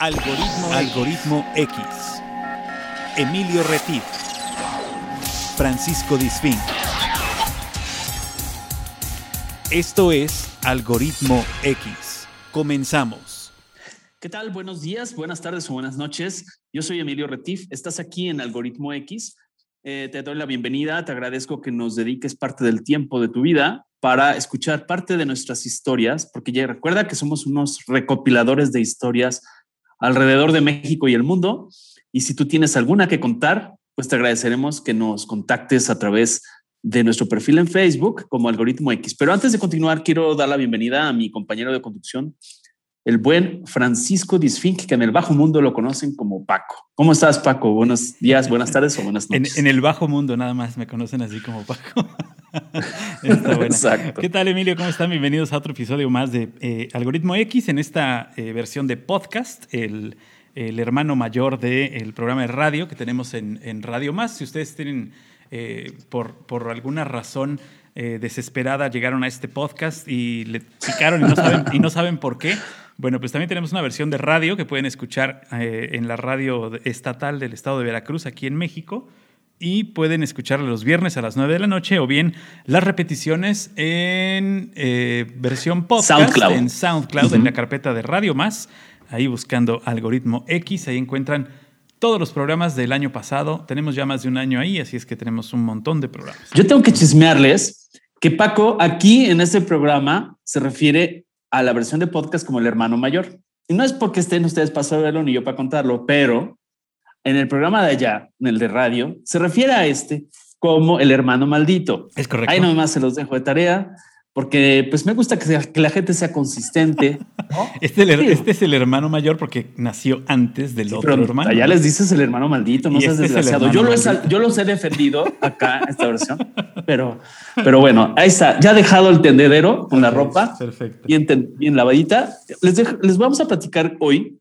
Algoritmo, Algoritmo X. Emilio Retif. Francisco Disfín. Esto es Algoritmo X. Comenzamos. ¿Qué tal? Buenos días, buenas tardes o buenas noches. Yo soy Emilio Retif. Estás aquí en Algoritmo X. Eh, te doy la bienvenida. Te agradezco que nos dediques parte del tiempo de tu vida para escuchar parte de nuestras historias, porque ya recuerda que somos unos recopiladores de historias alrededor de México y el mundo. Y si tú tienes alguna que contar, pues te agradeceremos que nos contactes a través de nuestro perfil en Facebook como Algoritmo X. Pero antes de continuar, quiero dar la bienvenida a mi compañero de conducción, el buen Francisco Disfink, que en el bajo mundo lo conocen como Paco. ¿Cómo estás, Paco? Buenos días, buenas tardes o buenas noches. En, el bajo mundo nada más me conocen así como Paco. Exacto. ¿Qué tal, Emilio? ¿Cómo están? Bienvenidos a otro episodio más de eh, Algoritmo X en esta eh, versión de podcast, el, hermano mayor del programa de radio que tenemos en, Radio Más. Si ustedes tienen, eh, por, por alguna razón, desesperada llegaron a este podcast y le picaron y no saben, y no saben por qué. Bueno, pues también tenemos una versión de radio que pueden escuchar en la radio estatal del estado de Veracruz, aquí en México y pueden escucharlo los viernes a las 9 de la noche o bien las repeticiones en eh, versión podcast en SoundCloud, en la carpeta de Radio Más, ahí buscando algoritmo X, ahí encuentran todos los programas del año pasado. Tenemos ya más de un año ahí, así es que tenemos un montón de programas. Yo tengo que chismearles que Paco aquí en este programa se refiere a la versión de podcast como el hermano mayor. Y no es porque estén ustedes para verlo ni yo para contarlo, pero en el programa de allá, en el de radio, se refiere a este como el hermano maldito. Es correcto. Ahí nomás se los dejo de tarea porque pues me gusta que, la gente sea consistente. Este, este, es el hermano mayor porque nació antes del otro hermano. Ya les dices el hermano maldito, no seas este desgraciado. Yo, yo los he defendido acá en esta versión, pero, pero bueno, ahí está. Ya dejado el tendedero con la ropa. Perfecto. Bien, bien lavadita. Les, les vamos a platicar hoy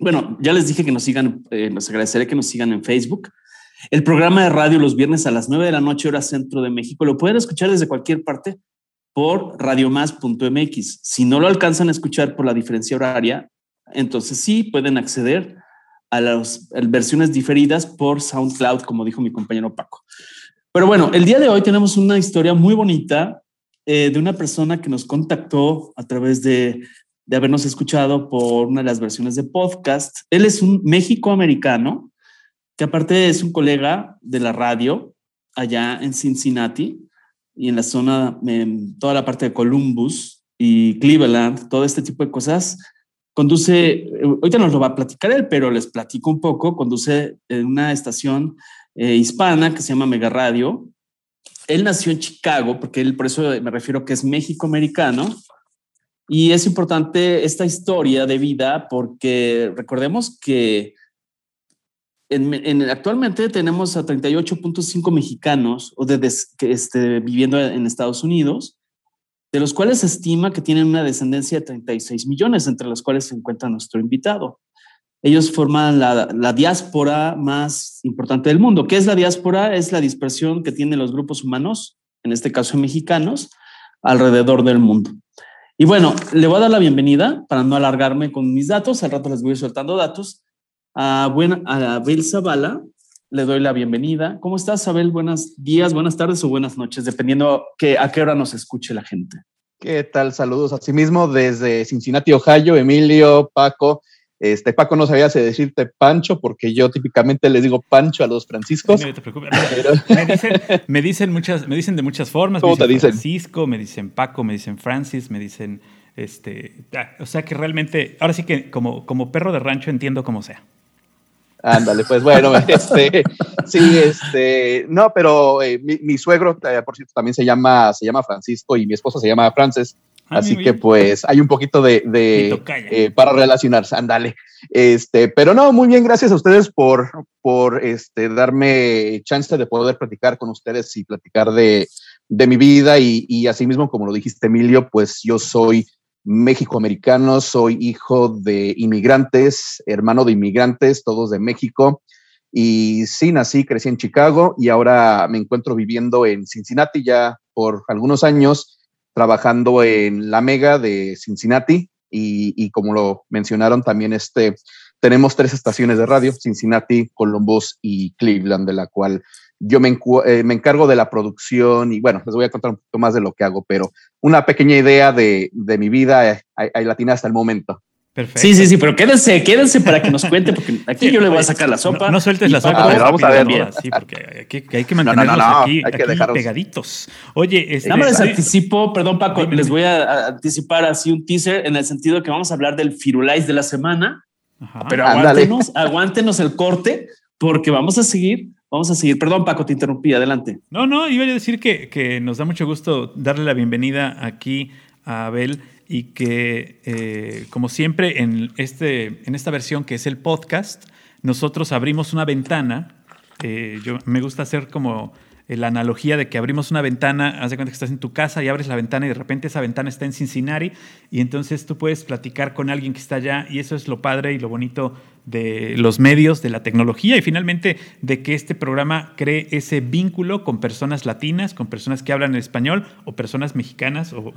bueno, ya les dije que nos sigan, eh, les agradeceré que nos sigan en Facebook. El programa de radio los viernes a las 9 de la noche, hora centro de México, lo pueden escuchar desde cualquier parte por radiomás.mx. Si no lo alcanzan a escuchar por la diferencia horaria, entonces sí pueden acceder a las versiones diferidas por SoundCloud, como dijo mi compañero Paco. Pero bueno, el día de hoy tenemos una historia muy bonita eh, de una persona que nos contactó a través de de habernos escuchado por una de las versiones de podcast. Él es un México-americano, que aparte es un colega de la radio allá en Cincinnati y en la zona, toda la parte de Columbus y Cleveland, todo este tipo de cosas. Conduce, ahorita nos lo va a platicar él, pero les platico un poco, conduce en una estación eh, hispana que se llama Mega Radio. Él nació en Chicago, porque él, por eso me refiero que es México-americano, y es importante esta historia de vida porque recordemos que en, actualmente tenemos a 38.5 mexicanos o de, que, este, viviendo en Estados Unidos, de los cuales se estima que tienen una descendencia de 36 millones, entre los cuales se encuentra nuestro invitado. Ellos forman la, la diáspora más importante del mundo. ¿Qué es la diáspora? Es la dispersión que tienen los grupos humanos, en este caso mexicanos, alrededor del mundo. Y bueno, le voy a dar la bienvenida para no alargarme con mis datos. Al rato les voy soltando datos. A, buena, a Abel Zavala le doy la bienvenida. ¿Cómo estás, Abel? Buenos días, buenas tardes o buenas noches, dependiendo que, a qué hora nos escuche la gente. ¿Qué tal? Saludos a sí mismo desde Cincinnati, Ohio, Emilio, Paco. Este, Paco no sabía decirte Pancho, porque yo típicamente le digo Pancho a los franciscos. No te preocupes. me, dicen, muchas, me dicen de muchas formas. ¿Cómo me dicen, te Francisco, me dicen Paco, me dicen Francis, me dicen este. Ah, o sea que realmente, ahora sí que como, como perro de rancho entiendo como sea. Ándale, pues bueno, este, sí, este, no, pero eh, mi, suegro, eh, por cierto, también se llama, se llama Francisco y mi esposa se llama Frances. Ah, Así que pues hay un poquito de, eh, para relacionarse, ándale. Este, pero no, muy bien, gracias a ustedes por, por este, darme chance de poder platicar con ustedes y platicar de, mi vida y, y asimismo, como lo dijiste, Emilio, pues yo soy México-americano, soy hijo de inmigrantes, hermano de inmigrantes, todos de México. Y sí, nací, crecí en Chicago y ahora me encuentro viviendo en Cincinnati ya por algunos años trabajando en la Mega de Cincinnati, y, como lo mencionaron también, este, tenemos tres estaciones de radio, Cincinnati, Columbus y Cleveland, de la cual yo me, eh, me, encargo de la producción y bueno, les voy a contar un poquito más de lo que hago, pero una pequeña idea de, mi vida eh, hay, latina hasta el momento. Perfecto. Sí, sí, sí, pero quédense, quédense para que nos cuente, porque aquí yo le voy a sacar la sopa. No, sueltes la sopa. vamos a ver. Sí, porque hay que, mantenerlos aquí, pegaditos. Oye, este, Nada más les anticipo, perdón Paco, les voy a anticipar así un teaser en el sentido de que vamos a hablar del Firulais de la semana, pero aguántenos, aguántenos el corte, porque vamos a seguir Vamos a seguir. Perdón, Paco, te interrumpí. Adelante. No, no, iba a decir que, que nos da mucho gusto darle la bienvenida aquí a Abel y que, eh, como siempre, en, este, en esta versión que es el podcast, nosotros abrimos una ventana. Eh, yo me gusta hacer como la analogía de que abrimos una ventana, haz de cuenta que estás en tu casa y abres la ventana y de repente esa ventana está en Cincinnati y entonces tú puedes platicar con alguien que está allá y eso es lo padre y lo bonito de los medios, de la tecnología y finalmente de que este programa cree ese vínculo con personas latinas, con personas que hablan español o personas mexicanas o,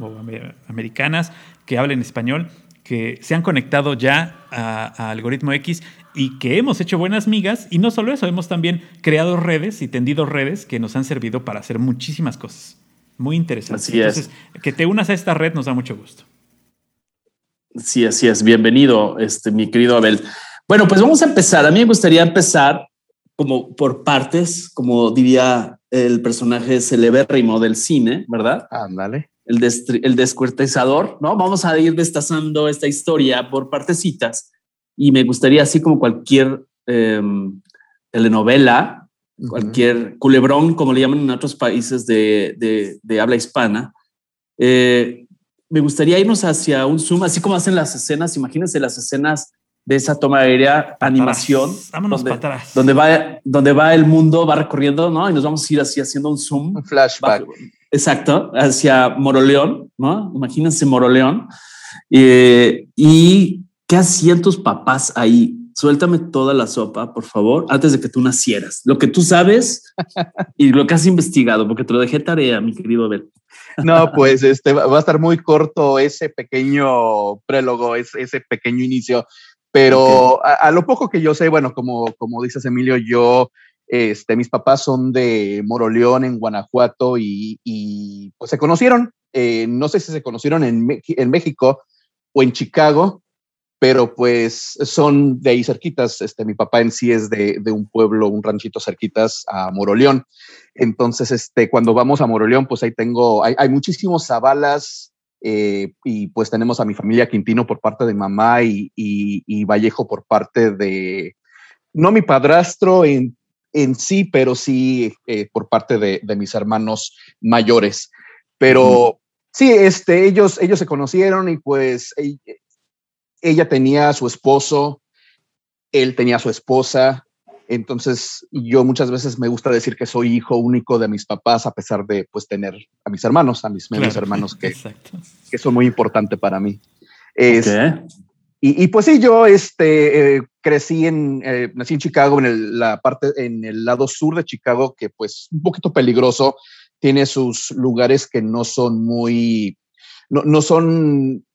americanas que hablen español que se han conectado ya a, Algoritmo X y que hemos hecho buenas migas. Y no solo eso, hemos también creado redes y tendido redes que nos han servido para hacer muchísimas cosas. Muy interesante. Así Entonces, que te unas a esta red nos da mucho gusto. Sí, así es. Bienvenido, este, mi querido Abel. Bueno, pues vamos a empezar. A mí me gustaría empezar como por partes, como diría el personaje celebérrimo del cine, ¿verdad? Ándale. El, el descuartizador, ¿no? Vamos a ir destazando esta historia por partecitas y me gustaría, así como cualquier em, telenovela, cualquier culebrón, como le llaman en otros países de, de, habla hispana, eh, me gustaría irnos hacia un zoom, así como hacen las escenas, imagínense las escenas de esa toma aérea, animación, Vámonos donde, para atrás. donde va, donde va el mundo, va recorriendo, ¿no? Y nos vamos a ir así haciendo un zoom. Un flashback. Exacto, hacia Moroleón, ¿no? Imagínense Moroleón. Eh, y ¿qué hacían tus papás ahí? Suéltame toda la sopa, por favor, antes de que tú nacieras. Lo que tú sabes y lo que has investigado, porque te lo dejé tarea, mi querido Abel. No, pues este va a estar muy corto ese pequeño prólogo, ese, ese pequeño inicio, pero a, lo poco que yo sé, bueno, como, como dices Emilio, yo, este, mis papás son de Moroleón, en Guanajuato, y, y pues se conocieron. Eh, no sé si se conocieron en, México o en Chicago, pero pues son de ahí cerquitas. Este, mi papá en sí es de, un pueblo, un ranchito cerquitas a Moroleón. Entonces, este, cuando vamos a Moroleón, pues ahí tengo, hay, muchísimos zabalas eh, y pues tenemos a mi familia Quintino por parte de mamá y, y, Vallejo por parte de, no mi padrastro en, en sí, pero sí eh, por parte de, de, mis hermanos mayores. Pero sí, este, ellos, ellos se conocieron y pues ella tenía a su esposo, él tenía a su esposa, entonces yo muchas veces me gusta decir que soy hijo único de mis papás a pesar de pues tener a mis hermanos, a mis medios hermanos que, que son muy importantes para mí. Y, pues sí, yo este, eh, crecí en, eh, nací en Chicago, en la parte, en el lado sur de Chicago, que pues un poquito peligroso, tiene sus lugares que no son muy, no, no son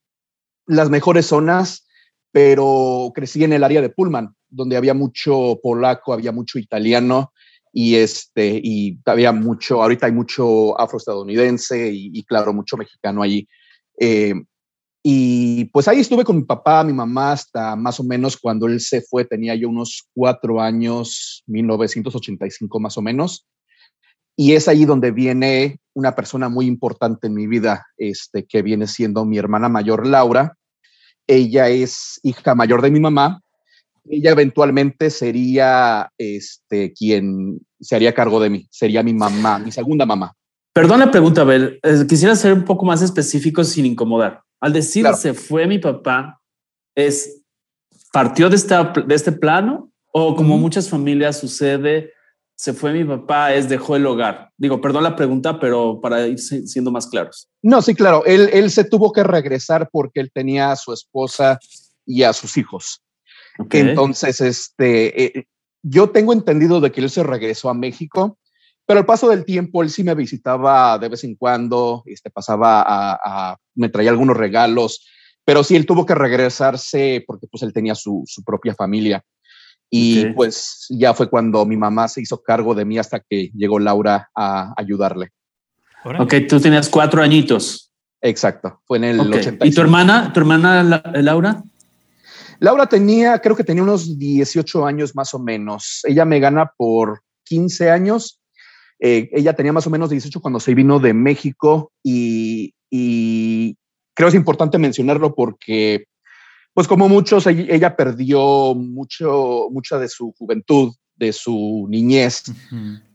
las mejores zonas, pero crecí en el área de Pullman, donde había mucho polaco, había mucho italiano y este y había mucho, ahorita hay mucho afroestadounidense y, y claro, mucho mexicano allí. Eh, y pues ahí estuve con mi papá, mi mamá, hasta más o menos cuando él se fue, tenía yo unos cuatro años, 1985 más o menos. Y es ahí donde viene una persona muy importante en mi vida, este, que viene siendo mi hermana mayor, Laura, ella es hija mayor de mi mamá. Ella eventualmente sería este, quien se haría cargo de mí. Sería mi mamá, mi segunda mamá. Perdón la pregunta, Abel. Quisiera ser un poco más específico sin incomodar. Al decir se fue mi papá, ¿es partió de, esta, de este plano o como muchas familias sucede, se fue mi papá, es dejó el hogar. Digo, perdón la pregunta, pero para ir siendo más claros. No, sí, claro. Él, él se tuvo que regresar porque él tenía a su esposa y a sus hijos. Entonces, este, eh, yo tengo entendido de que él se regresó a México, pero al paso del tiempo él sí me visitaba de vez en cuando, este, pasaba a, me traía algunos regalos, pero sí, él tuvo que regresarse porque pues él tenía su, su propia familia. Y pues ya fue cuando mi mamá se hizo cargo de mí hasta que llegó Laura a ayudarle. Ok, tú tenías cuatro añitos. Exacto, fue en el okay. ¿Y tu hermana, tu hermana Laura? Laura tenía, creo que tenía unos 18 años más o menos. Ella me gana por 15 años. Eh, ella tenía más o menos 18 cuando se vino de México y, y creo es importante mencionarlo porque pues como muchos, ella perdió mucho, mucha de su juventud, de su niñez,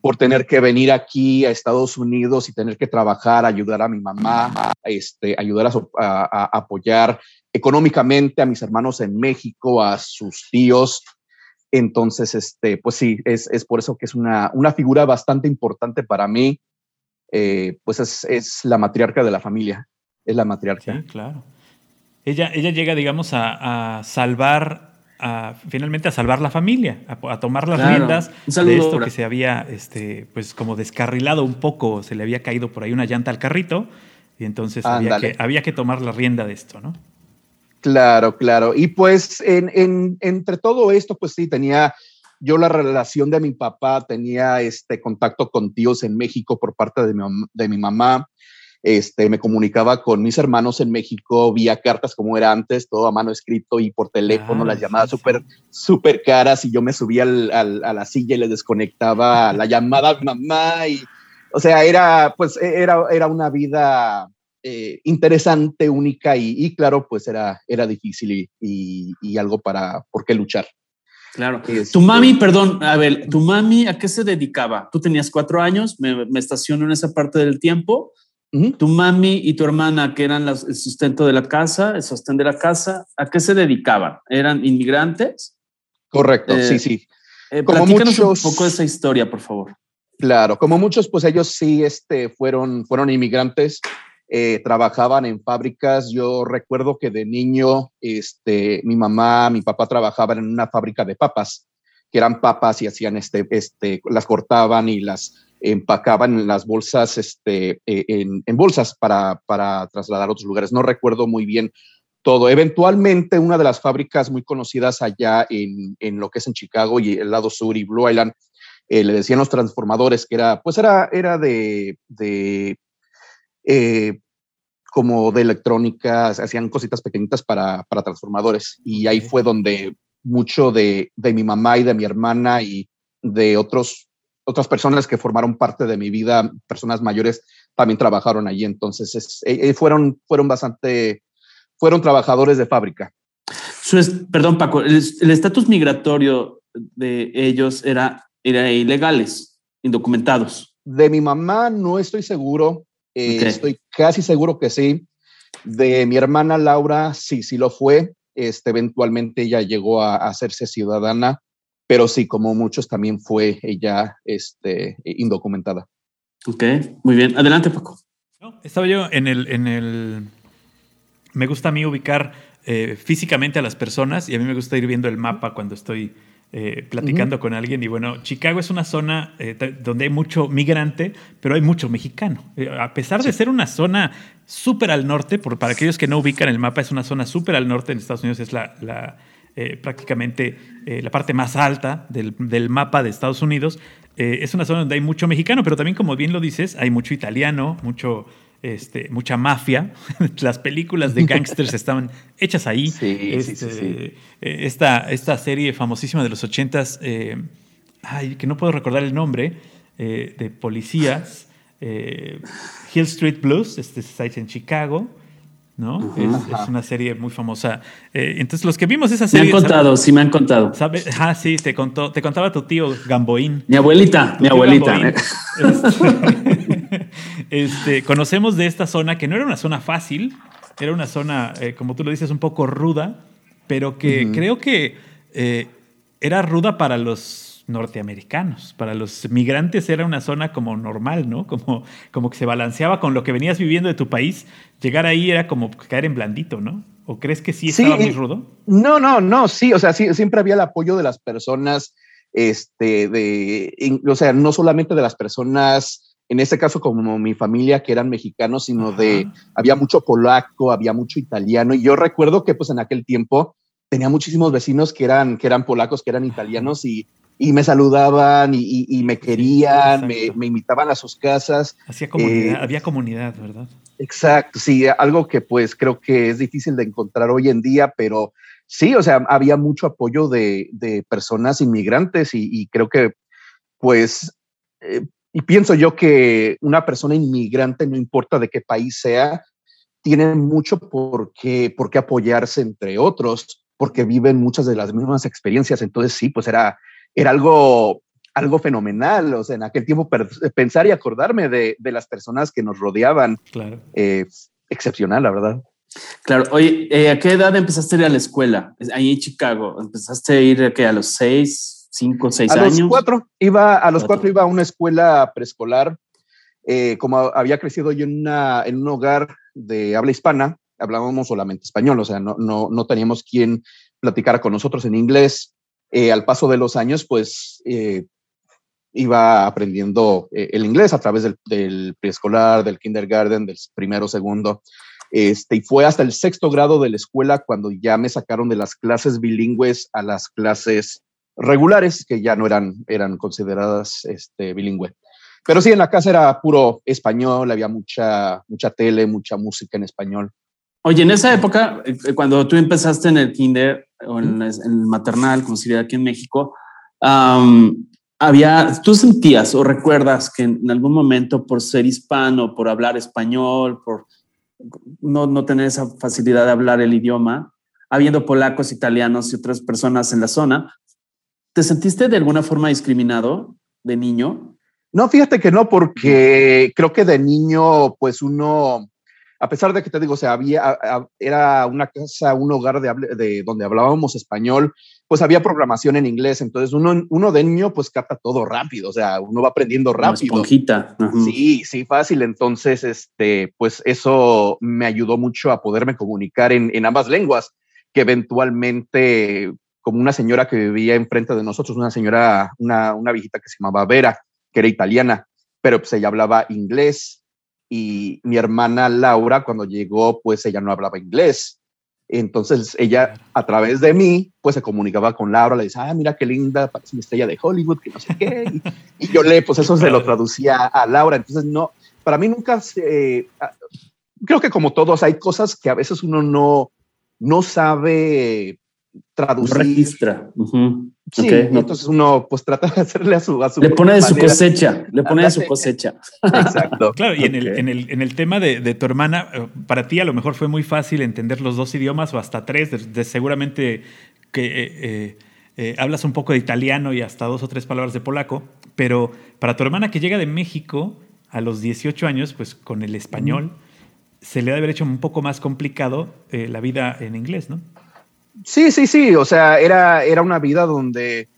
por tener que venir aquí a Estados Unidos y tener que trabajar, ayudar a mi mamá, este, ayudar a, apoyar económicamente a mis hermanos en México, a sus tíos. Entonces, este, pues sí, es, es por eso que es una, una figura bastante importante para mí. Eh, pues es, es, la matriarca de la familia, es la matriarca. Sí, claro. Ella, ella llega, digamos, a, salvar, a, finalmente a salvar la familia, a, tomar las riendas de esto que se había, este, pues como descarrilado un poco, se le había caído por ahí una llanta al carrito y entonces había que, había que, tomar la rienda de esto, ¿no? Claro, claro. Y pues en, entre todo esto, pues sí, tenía yo la relación de mi papá, tenía este contacto con tíos en México por parte de mi, de mi mamá este, me comunicaba con mis hermanos en México vía cartas como era antes, todo a mano escrito y por teléfono, las llamadas súper súper caras y yo me subía al, a la silla y le desconectaba la llamada a mi mamá y, o sea, era, pues, e, era, era una vida eh, interesante, única y, claro, pues era, era difícil y, y, algo para, por qué luchar. Claro. Este tu mami, perdón, a ver, tu mami, ¿a qué se dedicaba? Tú tenías cuatro años, me, me estaciono en esa parte del tiempo tu mami y tu hermana, que eran el sustento de la casa, el sostén de la casa, ¿a qué se dedicaban? ¿Eran inmigrantes? Correcto, sí, eh, sí. Eh, como muchos, un poco de esa historia, por favor. Claro, como muchos, pues ellos sí este, fueron, fueron inmigrantes, eh, trabajaban en fábricas. Yo recuerdo que de niño, este, mi mamá, mi papá trabajaban en una fábrica de papas, que eran papas y hacían, este, este, las cortaban y las empacaban las bolsas este, eh, en, bolsas para, para trasladar a otros lugares. No recuerdo muy bien todo. Eventualmente, una de las fábricas muy conocidas allá en, en lo que es en Chicago y el lado sur y Blue Island, eh, le decían los transformadores, que era, pues era, era de, de como de electrónica, hacían cositas pequeñitas para, para transformadores. Y ahí fue donde mucho de, de mi mamá y de mi hermana y de otros otras personas que formaron parte de mi vida, personas mayores, también trabajaron allí. Entonces, eh, eh, fueron, fueron bastante, fueron trabajadores de fábrica. perdón, Paco, el estatus migratorio de ellos era, era ilegales, indocumentados. De mi mamá no estoy seguro, eh, estoy casi seguro que sí. De mi hermana Laura, sí, sí lo fue. Este, eventualmente ella llegó a hacerse ciudadana pero sí, como muchos, también fue ella este, indocumentada. Ok, muy bien. Adelante, Paco. estaba yo en el, en el... Me gusta a mí ubicar eh, físicamente a las personas y a mí me gusta ir viendo el mapa cuando estoy eh, platicando con alguien. Y bueno, Chicago es una zona eh, donde hay mucho migrante, pero hay mucho mexicano. a pesar de ser una zona súper al norte, por, para aquellos que no ubican el mapa, es una zona súper al norte en Estados Unidos, es la, la eh, prácticamente eh, la parte más alta del, mapa de Estados Unidos. Eh, es una zona donde hay mucho mexicano, pero también, como bien lo dices, hay mucho italiano, mucho, este, mucha mafia. Las películas de gangsters estaban hechas ahí. Este, esta, esta, serie famosísima de los ochentas, ay, que no puedo recordar el nombre, de policías, Hill Street Blues, este está en Chicago. ¿no? es, una serie muy famosa. Eh, entonces, los que vimos esa serie. Me han contado, sí, me han contado. Ah, sí, te, contó, te contaba tu tío Gamboín. Mi abuelita, mi abuelita. Este, conocemos de esta zona que no era una zona fácil, era una zona, eh, como tú lo dices, un poco ruda, pero que creo que eh, era ruda para los norteamericanos. Para los migrantes era una zona como normal, ¿no? Como, como que se balanceaba con lo que venías viviendo de tu país. Llegar ahí era como caer en blandito, ¿no? ¿O crees que sí estaba muy rudo? No, no, no, sí, o sea, sí, siempre había el apoyo de las personas, este, de, o sea, no solamente de las personas en este caso como mi familia que eran mexicanos, sino de, había mucho polaco, había mucho italiano. Y yo recuerdo que pues en aquel tiempo tenía muchísimos vecinos que eran, que eran polacos, que eran italianos y, y me saludaban y, y, me querían, me, me, invitaban a sus casas. Hacía comunidad, eh, había comunidad, ¿verdad? Exacto, sí, algo que pues creo que es difícil de encontrar hoy en día, pero sí, o sea, había mucho apoyo de, de personas inmigrantes y, y, creo que pues eh, y pienso yo que una persona inmigrante, no importa de qué país sea, tiene mucho por qué, por qué apoyarse entre otros, porque viven muchas de las mismas experiencias. Entonces, sí, pues era, era algo, algo fenomenal. O sea, en aquel tiempo pensar y acordarme de, de las personas que nos rodeaban. Claro. Eh, excepcional, la verdad. Claro. Oye, eh, ¿a qué edad empezaste a ir a la escuela? Ahí en Chicago. ¿Empezaste a ir a, qué, a los seis, cinco, seis a años. Los cuatro, iba, a los cuatro. iba a una escuela preescolar. Eh, como había crecido yo en, una, en un hogar de habla hispana, hablábamos solamente español, o sea, no, no, no teníamos quien platicara con nosotros en inglés. Eh, al paso de los años, pues eh, iba aprendiendo eh, el inglés a través del, del, preescolar, del kindergarten, del primero, segundo. Este, y fue hasta el sexto grado de la escuela cuando ya me sacaron de las clases bilingües a las clases regulares, que ya no eran, eran consideradas este, bilingüe. Pero sí, en la casa era puro español, había mucha, mucha tele, mucha música en español. Oye, en esa época, eh, cuando tú empezaste en el kinder o en, en el maternal, como sería aquí en México, um, había, tú sentías o recuerdas que en algún momento por ser hispano, por hablar español, por no, no tener esa facilidad de hablar el idioma, habiendo polacos, italianos y otras personas en la zona, ¿Te sentiste de alguna forma discriminado de niño? No, fíjate que no, porque creo que de niño, pues uno, a pesar de que te digo, o sea, había, era una casa, un hogar de, de donde hablábamos español, pues había programación en inglés, entonces uno, uno de niño pues capta todo rápido, o sea, uno va aprendiendo rápido. Una esponjita. Sí, sí, fácil, entonces, este, pues eso me ayudó mucho a poderme comunicar en, en ambas lenguas, que eventualmente como una señora que vivía enfrente de nosotros, una señora, una, una viejita que se llamaba Vera, que era italiana, pero pues ella hablaba inglés y mi hermana Laura cuando llegó, pues ella no hablaba inglés. Entonces ella a través de mí, pues se comunicaba con Laura, le decía, ah, mira qué linda, parece una estrella de Hollywood, que no sé qué. Y, y yo le, pues eso se lo traducía a Laura. Entonces no, para mí nunca se, creo que como todos hay cosas que a veces uno no, no sabe traducir. Registra. Uh -huh. Sí, okay. entonces uno pues trata de hacerle a su... A su le pone de su cosecha, le pone de su cosecha. Exacto. claro, y en, el, en, el, en el tema de, de, tu hermana, para ti a lo mejor fue muy fácil entender los dos idiomas o hasta tres, de, de seguramente que eh, eh, eh, hablas un poco de italiano y hasta dos o tres palabras de polaco, pero para tu hermana que llega de México a los 18 años, pues con el español, mm. se le debe haber hecho un poco más complicado eh, la vida en inglés, ¿no? Sí, sí, sí. O sea, era, era una vida donde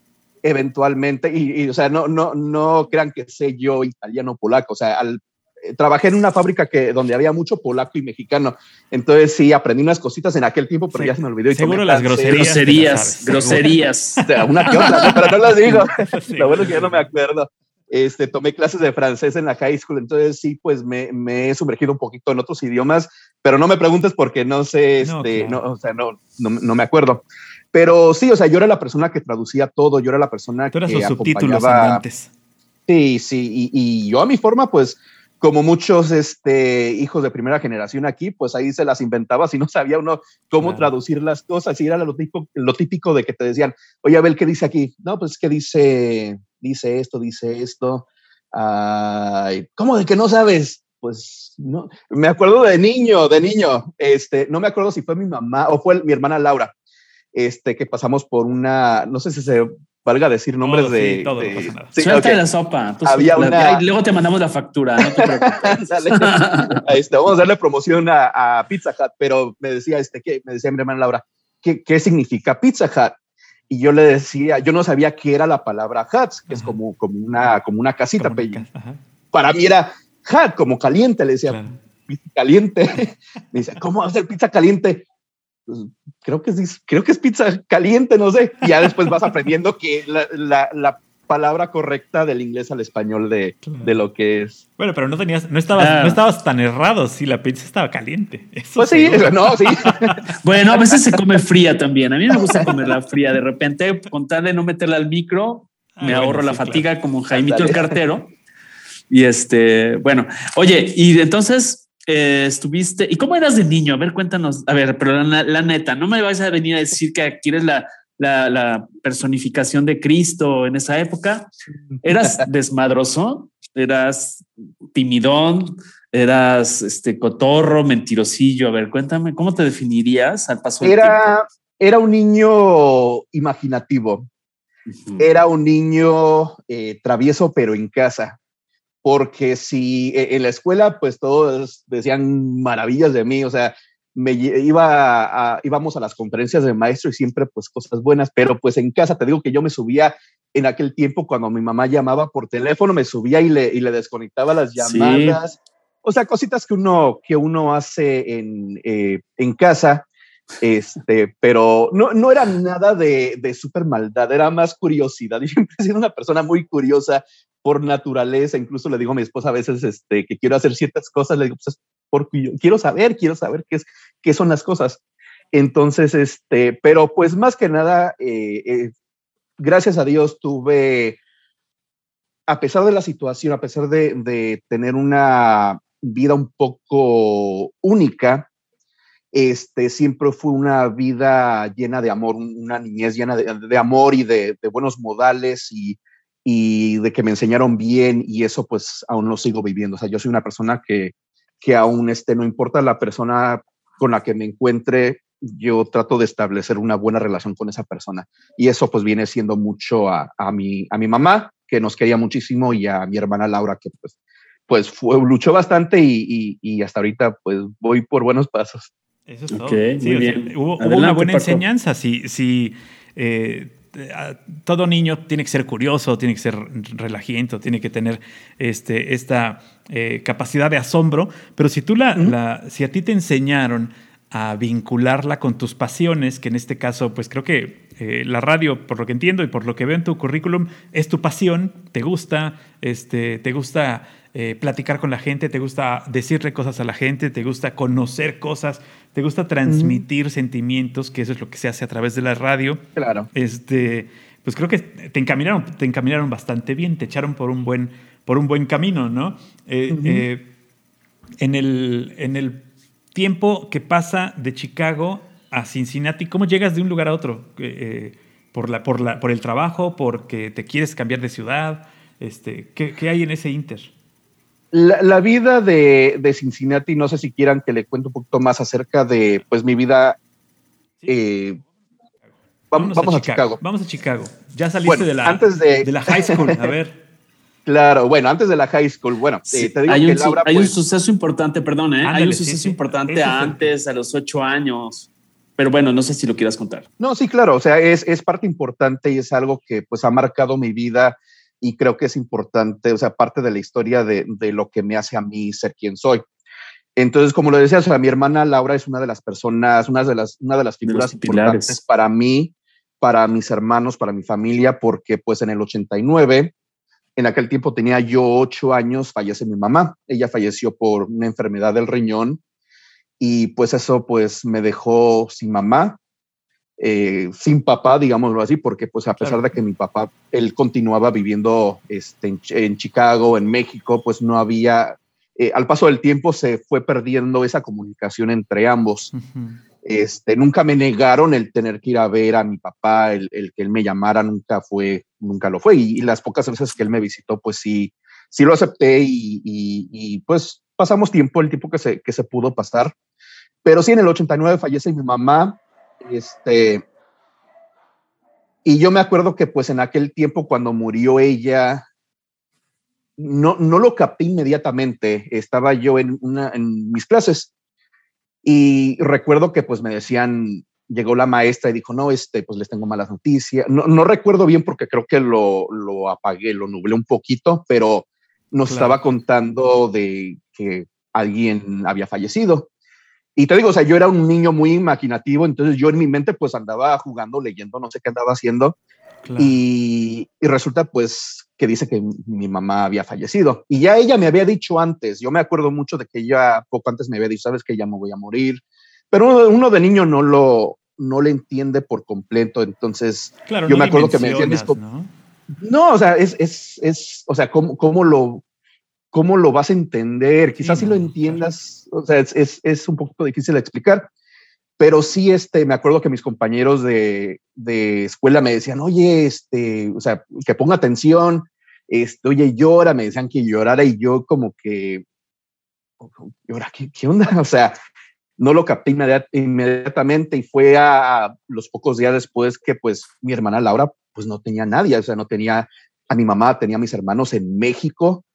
eventualmente, y, y, o sea, no, no, no crean que sé yo italiano polaco. O sea, al, eh, trabajé en una fábrica que, donde había mucho polaco y mexicano. Entonces sí, aprendí unas cositas en aquel tiempo, pero sí. ya se me olvidó. Y Seguro las groserías. Groserías, groserías. una que otra, ¿no? pero no las digo. Sí. Lo bueno es que ya no me acuerdo. Este, tomé clases de francés en la high school, entonces sí, pues me, me, he sumergido un poquito en otros idiomas, pero no me preguntes porque no sé, este, no, no, o sea, no, no, no, me acuerdo. Pero sí, o sea, yo era la persona que traducía todo, yo era la persona Tú eras que los subtítulos antes. Sí, sí, y, y, yo a mi forma, pues, como muchos este, hijos de primera generación aquí, pues ahí se las inventaba si no sabía uno cómo claro. traducir las cosas. Y era lo típico, lo típico de que te decían, oye, a ver, ¿qué dice aquí? No, pues, ¿qué dice? dice esto, dice esto. Ay, ¿Cómo de que no sabes? Pues no, me acuerdo de niño, de niño, este, no me acuerdo si fue mi mamá o fue mi hermana Laura, este, que pasamos por una, no sé si se valga decir nombres todo, de. Sí, todo, de, no pasa nada. Sí, Suelta okay. la sopa. Tú Había una... Luego te mandamos la factura, no te preocupes. este, vamos a darle promoción a, a, Pizza Hut, pero me decía, este, ¿qué? me decía mi hermana Laura, ¿qué, qué significa Pizza Hut? y yo le decía, yo no sabía qué era la palabra hats, que ajá. es como, como, una, como una casita. Como una casa, Para mí era hat, como caliente, le decía, claro. pizza caliente. Me dice, ¿cómo va a ser pizza caliente? Pues, creo, que es, creo que es pizza caliente, no sé. Y ya después vas aprendiendo que la, la, la, palabra correcta del inglés al español de, de lo que es. Bueno, pero no tenías, no estabas, no estabas tan errado si la pizza estaba caliente. pues sí, no, sí. bueno, a veces se come fría también. A mí me gusta comerla fría. De repente, con tal de no meterla al micro, ah, me ahorro la fatiga como Jaimito el cartero. Y este, bueno, oye, y entonces eh, estuviste, ¿y cómo eras de niño? A ver, cuéntanos, a ver, pero la, neta, no me vas a venir a decir que quieres la, la, personificación de Cristo en esa época. ¿Eras desmadroso? ¿Eras timidón? ¿Eras este cotorro, mentirosillo? A ver, cuéntame, ¿cómo te definirías al paso era, del tiempo? Era un niño imaginativo. Era un niño eh, travieso, pero en casa. Porque si e, en la escuela, pues todos decían maravillas de mí, o sea, me iba a, íbamos a las conferencias de maestro y siempre pues cosas buenas, pero pues en casa te digo que yo me subía en aquel tiempo cuando mi mamá llamaba por teléfono, me subía y le, y le desconectaba las llamadas. O sea, cositas que uno, que uno hace en, eh, en casa, este, pero no, no era nada de, de súper maldad, era más curiosidad. Y siempre he sido una persona muy curiosa por naturaleza. Incluso le digo a mi esposa a veces este, que quiero hacer ciertas cosas, le digo, pues porque yo quiero saber, quiero saber qué, es, qué son las cosas. Entonces, este, pero pues más que nada, eh, eh, gracias a Dios tuve, a pesar de la situación, a pesar de, de tener una vida un poco única, este, siempre fue una vida llena de amor, una niñez llena de, de amor y de, de, buenos modales y, y de que me enseñaron bien y eso pues aún lo sigo viviendo. O sea, yo soy una persona que, que aún este, no importa la persona con la que me encuentre, yo trato de establecer una buena relación con esa persona. Y eso pues viene siendo mucho a, a, mi, a mi mamá, que nos quería muchísimo, y a mi hermana Laura, que pues, pues fue, luchó bastante y, y, hasta ahorita pues voy por buenos pasos. Eso es todo. muy bien. hubo, una buena enseñanza. Si, si eh, todo niño tiene que ser curioso, tiene que ser relajiento, tiene que tener este, esta eh, capacidad de asombro, pero si tú la, si a ti te enseñaron a vincularla con tus pasiones, que en este caso, pues creo que eh, la radio, por lo que entiendo y por lo que veo en tu currículum, es tu pasión, te gusta, este, te gusta eh, platicar con la gente, te gusta decirle cosas a la gente, te gusta conocer cosas, te gusta transmitir sentimientos, que eso es lo que se hace a través de la radio. Claro. Este, pues creo que te encaminaron, te encaminaron bastante bien, te echaron por un buen, por un buen camino, ¿no? Eh, eh, en, el, en el tiempo que pasa de Chicago a Cincinnati, ¿cómo llegas de un lugar a otro? por, la, por, la, por el trabajo, porque te quieres cambiar de ciudad. Este, ¿qué, ¿Qué hay en ese inter? La, vida de, Cincinnati, no sé si quieran que le cuente un poquito más acerca de pues mi vida. Eh, vamos, a, Chicago. Vamos a Chicago. Ya saliste de, la, antes de, la high school. A ver. Claro, bueno, antes de la high school, bueno, eh, te digo hay, un, hay un pues suceso importante, perdón, ¿eh? hay un suceso importante antes, a los ocho años. Pero bueno, no sé si lo quieras contar. No, sí, claro, o sea, es, es parte importante y es algo que pues ha marcado mi vida y creo que es importante, o sea, parte de la historia de, de, lo que me hace a mí ser quien soy. Entonces, como lo decía, o sea, mi hermana Laura es una de las personas, una de las, una de las figuras importantes para mí, para mis hermanos, para mi familia, porque pues en el 89, en aquel tiempo tenía yo ocho años, fallece mi mamá. Ella falleció por una enfermedad del riñón y pues eso pues me dejó sin mamá, eh, sin papá, digámoslo así, porque pues a pesar de que mi papá, él continuaba viviendo este, en, Chicago, en México, pues no había, eh, al paso del tiempo se fue perdiendo esa comunicación entre ambos. este, nunca me negaron el tener que ir a ver a mi papá, el, que él me llamara nunca fue, nunca lo fue. Y, las pocas veces que él me visitó, pues sí, sí lo acepté y, y, pues pasamos tiempo, el tiempo que se, que se pudo pasar. Pero sí, en el 89 fallece mi mamá, este, y yo me acuerdo que pues en aquel tiempo cuando murió ella, no, no lo capté inmediatamente, estaba yo en, una, en mis clases y recuerdo que pues me decían, llegó la maestra y dijo, no, este, pues les tengo malas noticias. No, no recuerdo bien porque creo que lo, lo, apagué, lo nublé un poquito, pero nos estaba contando de que alguien había fallecido. Y te digo, o sea, yo era un niño muy imaginativo, entonces yo en mi mente pues andaba jugando, leyendo, no sé qué andaba haciendo. Y, y, resulta pues que dice que mi mamá había fallecido. Y ya ella me había dicho antes, yo me acuerdo mucho de que ella poco antes me había dicho, sabes que ya me voy a morir. Pero uno, de niño no lo, no le entiende por completo. Entonces, yo me acuerdo que me decían, ¿no? no, o sea, es, es, es o sea, ¿cómo, cómo lo, ¿cómo lo vas a entender? Quizás si lo entiendas, o sea, es, es, es, un poquito difícil de explicar, pero sí, este, me acuerdo que mis compañeros de, de, escuela me decían, oye, este, o sea, que ponga atención, este, oye, llora, me decían que llorara y yo como que, llora, ¿qué, qué onda? O sea, no lo capté inmediatamente y fue a los pocos días después que pues mi hermana Laura pues no tenía nadie, o sea, no tenía a mi mamá, tenía a mis hermanos en México,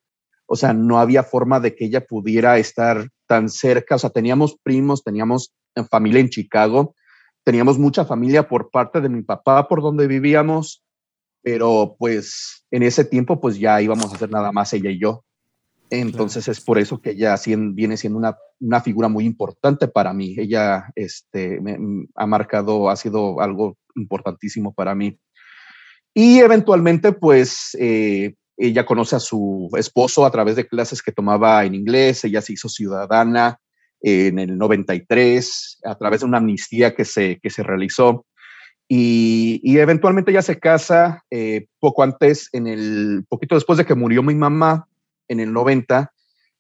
o sea, no había forma de que ella pudiera estar tan cerca, o sea, teníamos primos, teníamos familia en Chicago, teníamos mucha familia por parte de mi papá por donde vivíamos, pero pues en ese tiempo pues ya íbamos a hacer nada más ella y yo. Entonces es por eso que ella viene siendo una, una, figura muy importante para mí. Ella este, me, ha marcado, ha sido algo importantísimo para mí. Y eventualmente, pues, eh, ella conoce a su esposo a través de clases que tomaba en inglés. Ella se hizo ciudadana en el 93 a través de una amnistía que se, que se realizó. Y, y eventualmente ella se casa eh, poco antes, en el poquito después de que murió mi mamá, en el 90,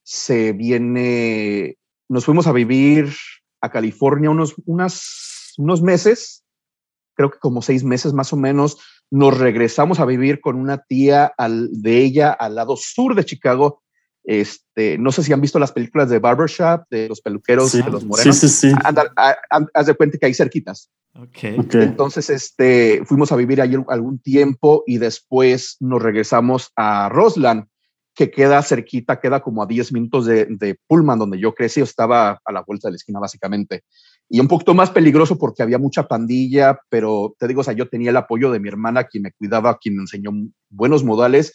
se viene, nos fuimos a vivir a California unos, unas, unos meses, creo que como seis meses más o menos, nos regresamos a vivir con una tía al, de ella al lado sur de Chicago. Este, no sé si han visto las películas de Barbershop, de los peluqueros, de los morenos. Sí, sí, sí. haz de cuenta que hay cerquitas. Okay. Entonces, este, fuimos a vivir ahí algún tiempo y después nos regresamos a Rosland que queda cerquita, queda como a 10 minutos de, de Pullman, donde yo crecí, estaba a la vuelta de la esquina básicamente. Y un poquito más peligroso porque había mucha pandilla, pero te digo, o sea, yo tenía el apoyo de mi hermana, quien me cuidaba, quien me enseñó buenos modales.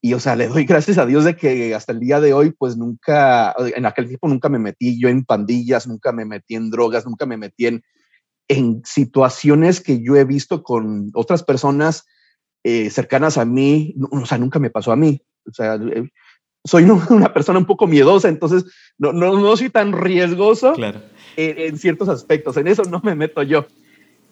Y, o sea, le doy gracias a Dios de que hasta el día de hoy, pues nunca, en aquel tiempo nunca me metí yo en pandillas, nunca me metí en drogas, nunca me metí en, situaciones que yo he visto con otras personas eh, cercanas a mí, o sea, nunca me pasó a mí. O sea, eh, soy una persona un poco miedosa, entonces no, no, no soy tan riesgoso en, ciertos aspectos. En eso no me meto yo.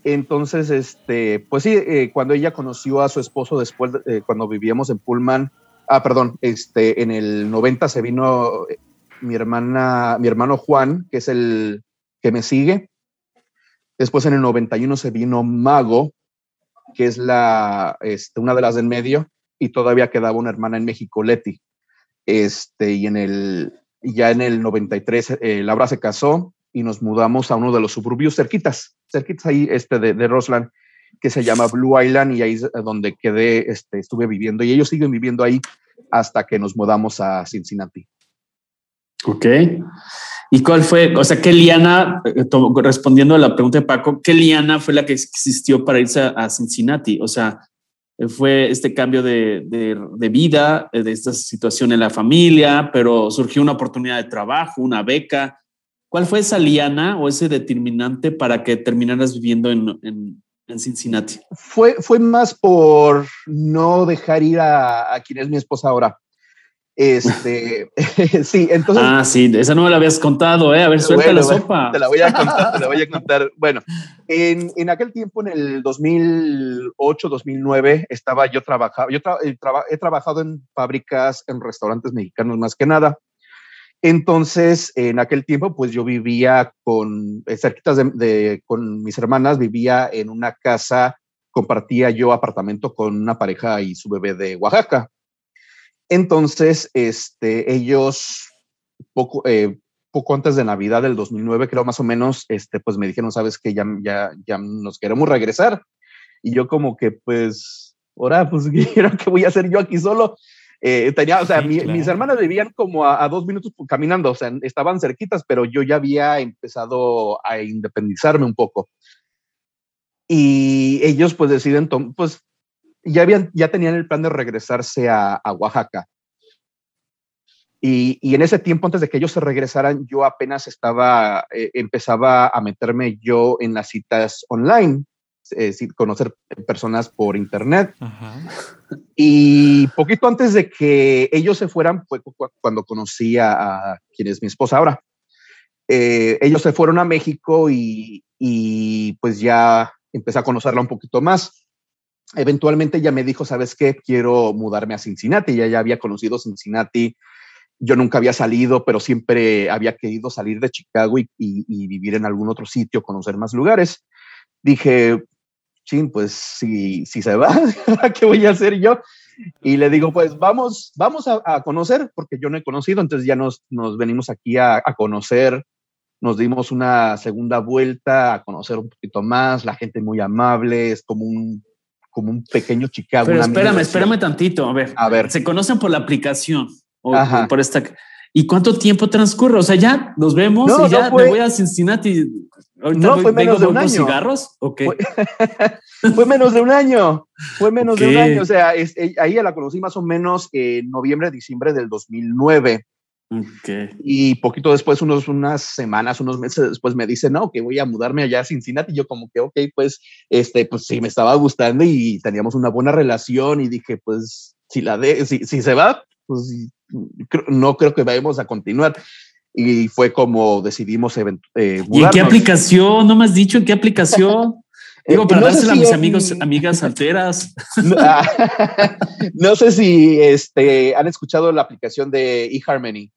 Entonces, este, pues sí, eh, cuando ella conoció a su esposo después, eh, cuando vivíamos en Pullman, ah, perdón, este, en el 90 se vino mi hermana, mi hermano Juan, que es el que me sigue. Después en el 91 se vino Mago, que es la, este, una de las del medio y todavía quedaba una hermana en México, Leti. Este, y en el, ya en el 93, eh, Laura se casó y nos mudamos a uno de los suburbios cerquitas, cerquitas ahí este, de, de Rosland, que se llama Blue Island y ahí es donde quedé, este, estuve viviendo y ellos siguen viviendo ahí hasta que nos mudamos a Cincinnati. Ok. ¿Y cuál fue, o sea, qué liana, eh, respondiendo a la pregunta de Paco, qué liana fue la que existió para irse a Cincinnati? O sea, fue este cambio de, de, vida, eh, de esta situación en la familia, pero surgió una oportunidad de trabajo, una beca. ¿Cuál fue esa liana o ese determinante para que terminaras viviendo en, en, en Cincinnati? Fue, fue más por no dejar ir a, a quien es mi esposa ahora. Este, sí, entonces. Ah, sí, esa no me la habías contado, ¿eh? A ver, suelta la sopa. Te la voy a contar, te la voy a contar. Bueno, en, en aquel tiempo, en el 2008, 2009, estaba yo trabajaba, yo eh, he trabajado en fábricas, en restaurantes mexicanos más que nada. Entonces, en aquel tiempo, pues yo vivía con, eh, cerquitas de, de, con mis hermanas, vivía en una casa, compartía yo apartamento con una pareja y su bebé de Oaxaca. Entonces, este, ellos poco, eh, poco antes de Navidad del 2009, creo más o menos, este, pues me dijeron, sabes que ya, ya, ya nos queremos regresar. Y yo como que, pues, ahora, pues, ¿qué voy a hacer yo aquí solo? Eh, tenía, o sea, mis hermanas vivían como a, dos minutos caminando, o sea, estaban cerquitas, pero yo ya había empezado a independizarme un poco. Y ellos pues deciden, pues ya, habían, ya tenían el plan de regresarse a, Oaxaca. Y, y, en ese tiempo, antes de que ellos se regresaran, yo apenas estaba, eh, empezaba a meterme yo en las citas online, eh, conocer personas por internet. Ajá. Y poquito antes de que ellos se fueran, fue cuando conocí a, quien es mi esposa ahora. Eh, ellos se fueron a México y, y pues ya empecé a conocerla un poquito más. Eventualmente ella me dijo, ¿sabes qué? Quiero mudarme a Cincinnati. Ya ya había conocido Cincinnati. Yo nunca había salido, pero siempre había querido salir de Chicago y, y, vivir en algún otro sitio, conocer más lugares. Dije, sí, pues si, si se va, ¿qué voy a hacer yo? Y le digo, pues vamos, vamos a, a, conocer, porque yo no he conocido, entonces ya nos, nos venimos aquí a, a conocer, nos dimos una segunda vuelta a conocer un poquito más, la gente muy amable, es como un, como un pequeño Chicago. Pero espérame, espérame tantito, a ver. A ver. Se conocen por la aplicación o por esta... ¿Y cuánto tiempo transcurre? O sea, ya nos vemos y ya me voy a Cincinnati. no, fue menos de un año. cigarros? Okay. Fue, fue, menos de un año. Fue menos de un año. O sea, es, ahí la conocí más o menos en noviembre, diciembre del 2009. Y poquito después, unos, unas semanas, unos meses después, me dice, no, que voy a mudarme allá a Cincinnati. Y yo como que, ok, pues, este, pues sí, me estaba gustando y teníamos una buena relación y dije, pues, si la de, si, si se va, pues no creo que vayamos a continuar. Y fue como decidimos eh, ¿Y en qué aplicación? ¿No me has dicho en qué aplicación? Digo, para no dársela a mis amigos, amigas solteras. No, sé si este, han escuchado la aplicación de eHarmony.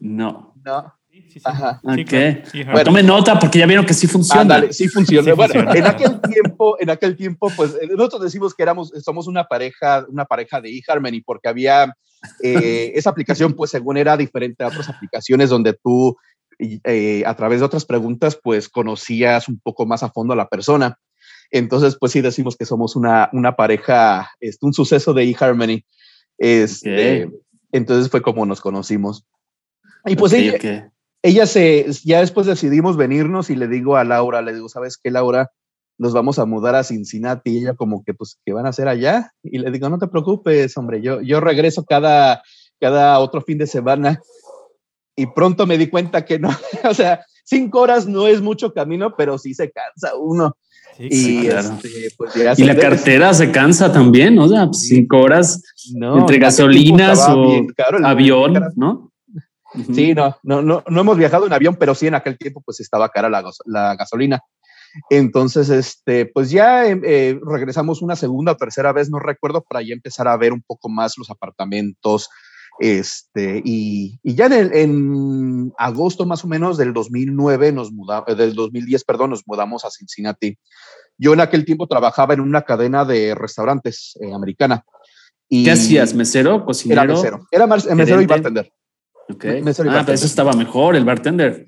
No. No. Sí, Ajá. Okay. bueno, tome nota porque ya vieron que sí funciona. Dale, sí funciona. bueno, en aquel tiempo, en aquel tiempo, pues eh, nosotros decimos que éramos, somos una pareja, una pareja de eHarmony porque había eh, esa aplicación, pues según era diferente a otras aplicaciones donde tú eh, a través de otras preguntas, pues conocías un poco más a fondo a la persona. Entonces, pues sí decimos que somos una, una pareja, este, un suceso de eHarmony. Este, Entonces fue como nos conocimos. Y pues ella, ella se, ya después decidimos venirnos y le digo a Laura, le digo, ¿sabes qué, Laura? Nos vamos a mudar a Cincinnati y ella como que, pues, ¿qué van a hacer allá? Y le digo, no te preocupes, hombre, yo, yo regreso cada, cada otro fin de semana. Y pronto me di cuenta que no, o sea, cinco horas no es mucho camino, pero sí se cansa uno. y, este, pues, y la cartera se cansa también, ¿no? O sea, cinco horas entre gasolinas o avión, ¿no? Sí, no, no, no, no hemos viajado en avión, pero sí en aquel tiempo pues estaba cara la, la gasolina. Entonces, este, pues ya em, eh, regresamos una segunda o tercera vez, no recuerdo, para ya empezar a ver un poco más los apartamentos. Este, y, y ya en, en, agosto más o menos del 2009, nos mudamos, eh, del 2010, perdón, nos mudamos a Cincinnati. Yo en aquel tiempo trabajaba en una cadena de restaurantes eh, americana. Y ¿Qué hacías? ¿Mesero? ¿Cocinero? Era mesero. Era mesero y bartender. Okay. ah, pero eso estaba mejor, el bartender.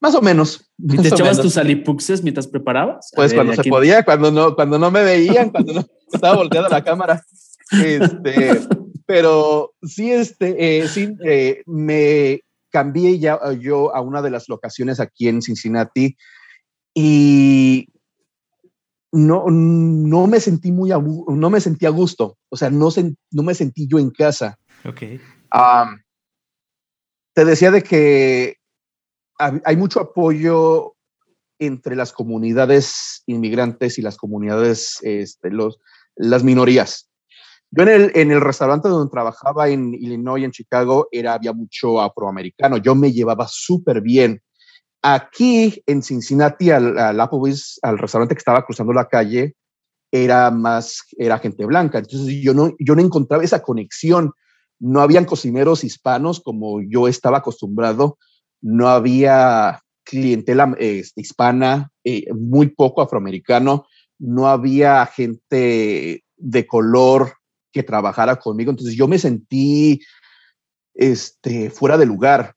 Más o menos. ¿Y te echabas tus alipuxes mientras preparabas? Pues cuando se podía, cuando no, cuando no me veían, cuando no estaba volteada la cámara. Este, pero sí, este, eh, sí, eh, me cambié ya yo a una de las locaciones aquí en Cincinnati y no, no me sentí muy a, no me sentí a gusto, o sea, no, no me sentí yo en casa. Ok. Um, te decía de que hay mucho apoyo entre las comunidades inmigrantes y las comunidades, este, los, las minorías. Yo en el, en el restaurante donde trabajaba en Illinois, en Chicago, era, había mucho afroamericano. Yo me llevaba súper bien. Aquí en Cincinnati, al, al Applebee's, al restaurante que estaba cruzando la calle, era más, era gente blanca. Entonces yo no, yo no encontraba esa conexión no habían cocineros hispanos como yo estaba acostumbrado, no había clientela este, hispana, eh, muy poco afroamericano, no había gente de color que trabajara conmigo, entonces yo me sentí este, fuera de lugar,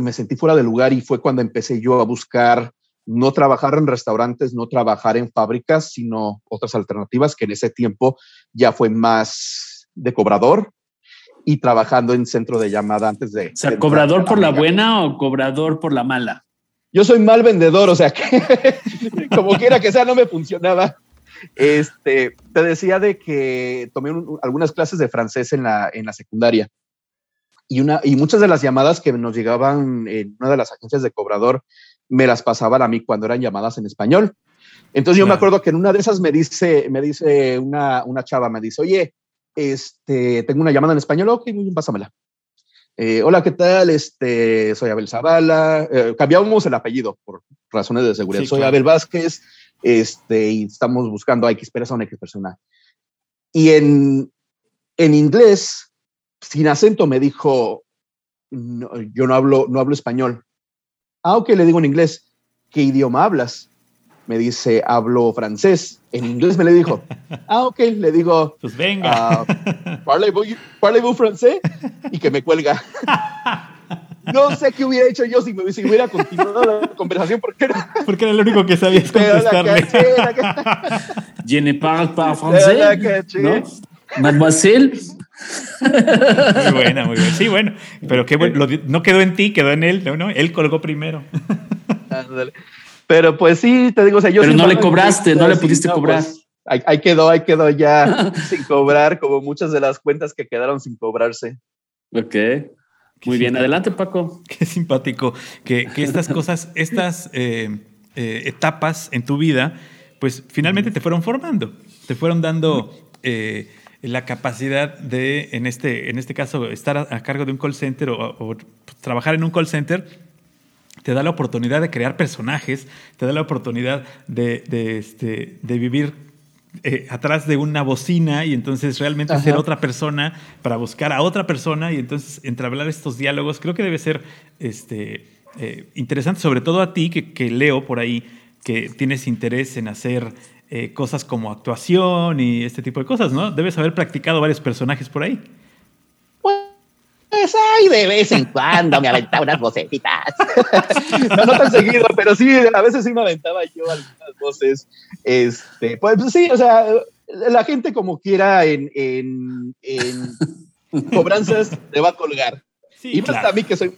me sentí fuera de lugar y fue cuando empecé yo a buscar no trabajar en restaurantes, no trabajar en fábricas, sino otras alternativas que en ese tiempo ya fue más de cobrador, y trabajando en centro de llamada antes de... O sea, ¿cobrador por la buena o cobrador por la mala? Yo soy mal vendedor, o sea que como quiera que sea, no me funcionaba. Este, te decía de que tomé algunas clases de francés en la, en la secundaria y, una, y muchas de las llamadas que nos llegaban en una de las agencias de cobrador me las pasaban a mí cuando eran llamadas en español. Entonces yo me acuerdo que en una de esas me dice, me dice una, una chava, me dice, oye, este, tengo una llamada en español, ok, muy bien, pásamela. Eh, hola, ¿qué tal? Este, soy Abel Zavala. Eh, cambiamos el apellido por razones de seguridad. soy Abel Vázquez, este, y estamos buscando a X persona, X persona. Y en, en inglés, sin acento, me dijo, yo no hablo, no hablo español. Ah, ok, le digo en inglés, ¿qué idioma hablas? Me dice, hablo francés. En inglés me le dijo, ah, ok, le digo, pues venga. Uh, ¿Parlez-vous francés? Y que me cuelga. No sé qué hubiera hecho yo si, me, hubiera continuado la conversación porque era, porque era lo único que sabías contestarle. Je ne parle pas français. ¿no? Mademoiselle. Muy buena, muy buena. Sí, bueno, pero qué bueno, no quedó en ti, quedó en él, ¿no? Él colgó primero. Pero pues sí, te digo, o sea, yo... Pero no le cobraste, no le pudiste cobrar. Pues, ahí, quedó, ahí quedó ya sin cobrar, como muchas de las cuentas que quedaron sin cobrarse. Ok. Muy bien, adelante Paco. Qué simpático que, estas cosas, estas eh, eh, etapas en tu vida, pues finalmente te fueron formando, te fueron dando eh, la capacidad de, en este, en este caso, estar a, cargo de un call center o, trabajar en un call center te da la oportunidad de crear personajes, te da la oportunidad de, de, este, de vivir eh, atrás de una bocina y entonces realmente ser otra persona para buscar a otra persona y entonces entablar estos diálogos, creo que debe ser este, eh, interesante, sobre todo a ti que, que, leo por ahí que tienes interés en hacer eh, cosas como actuación y este tipo de cosas, ¿no? Debes haber practicado varios personajes por ahí. Pues ay, de vez en cuando me aventaba unas vocecitas. no, no, tan seguido, pero sí, a veces sí me aventaba yo algunas voces. Este, pues, sí, o sea, la gente como quiera en, en, en cobranzas te va a colgar. y más a mí que soy,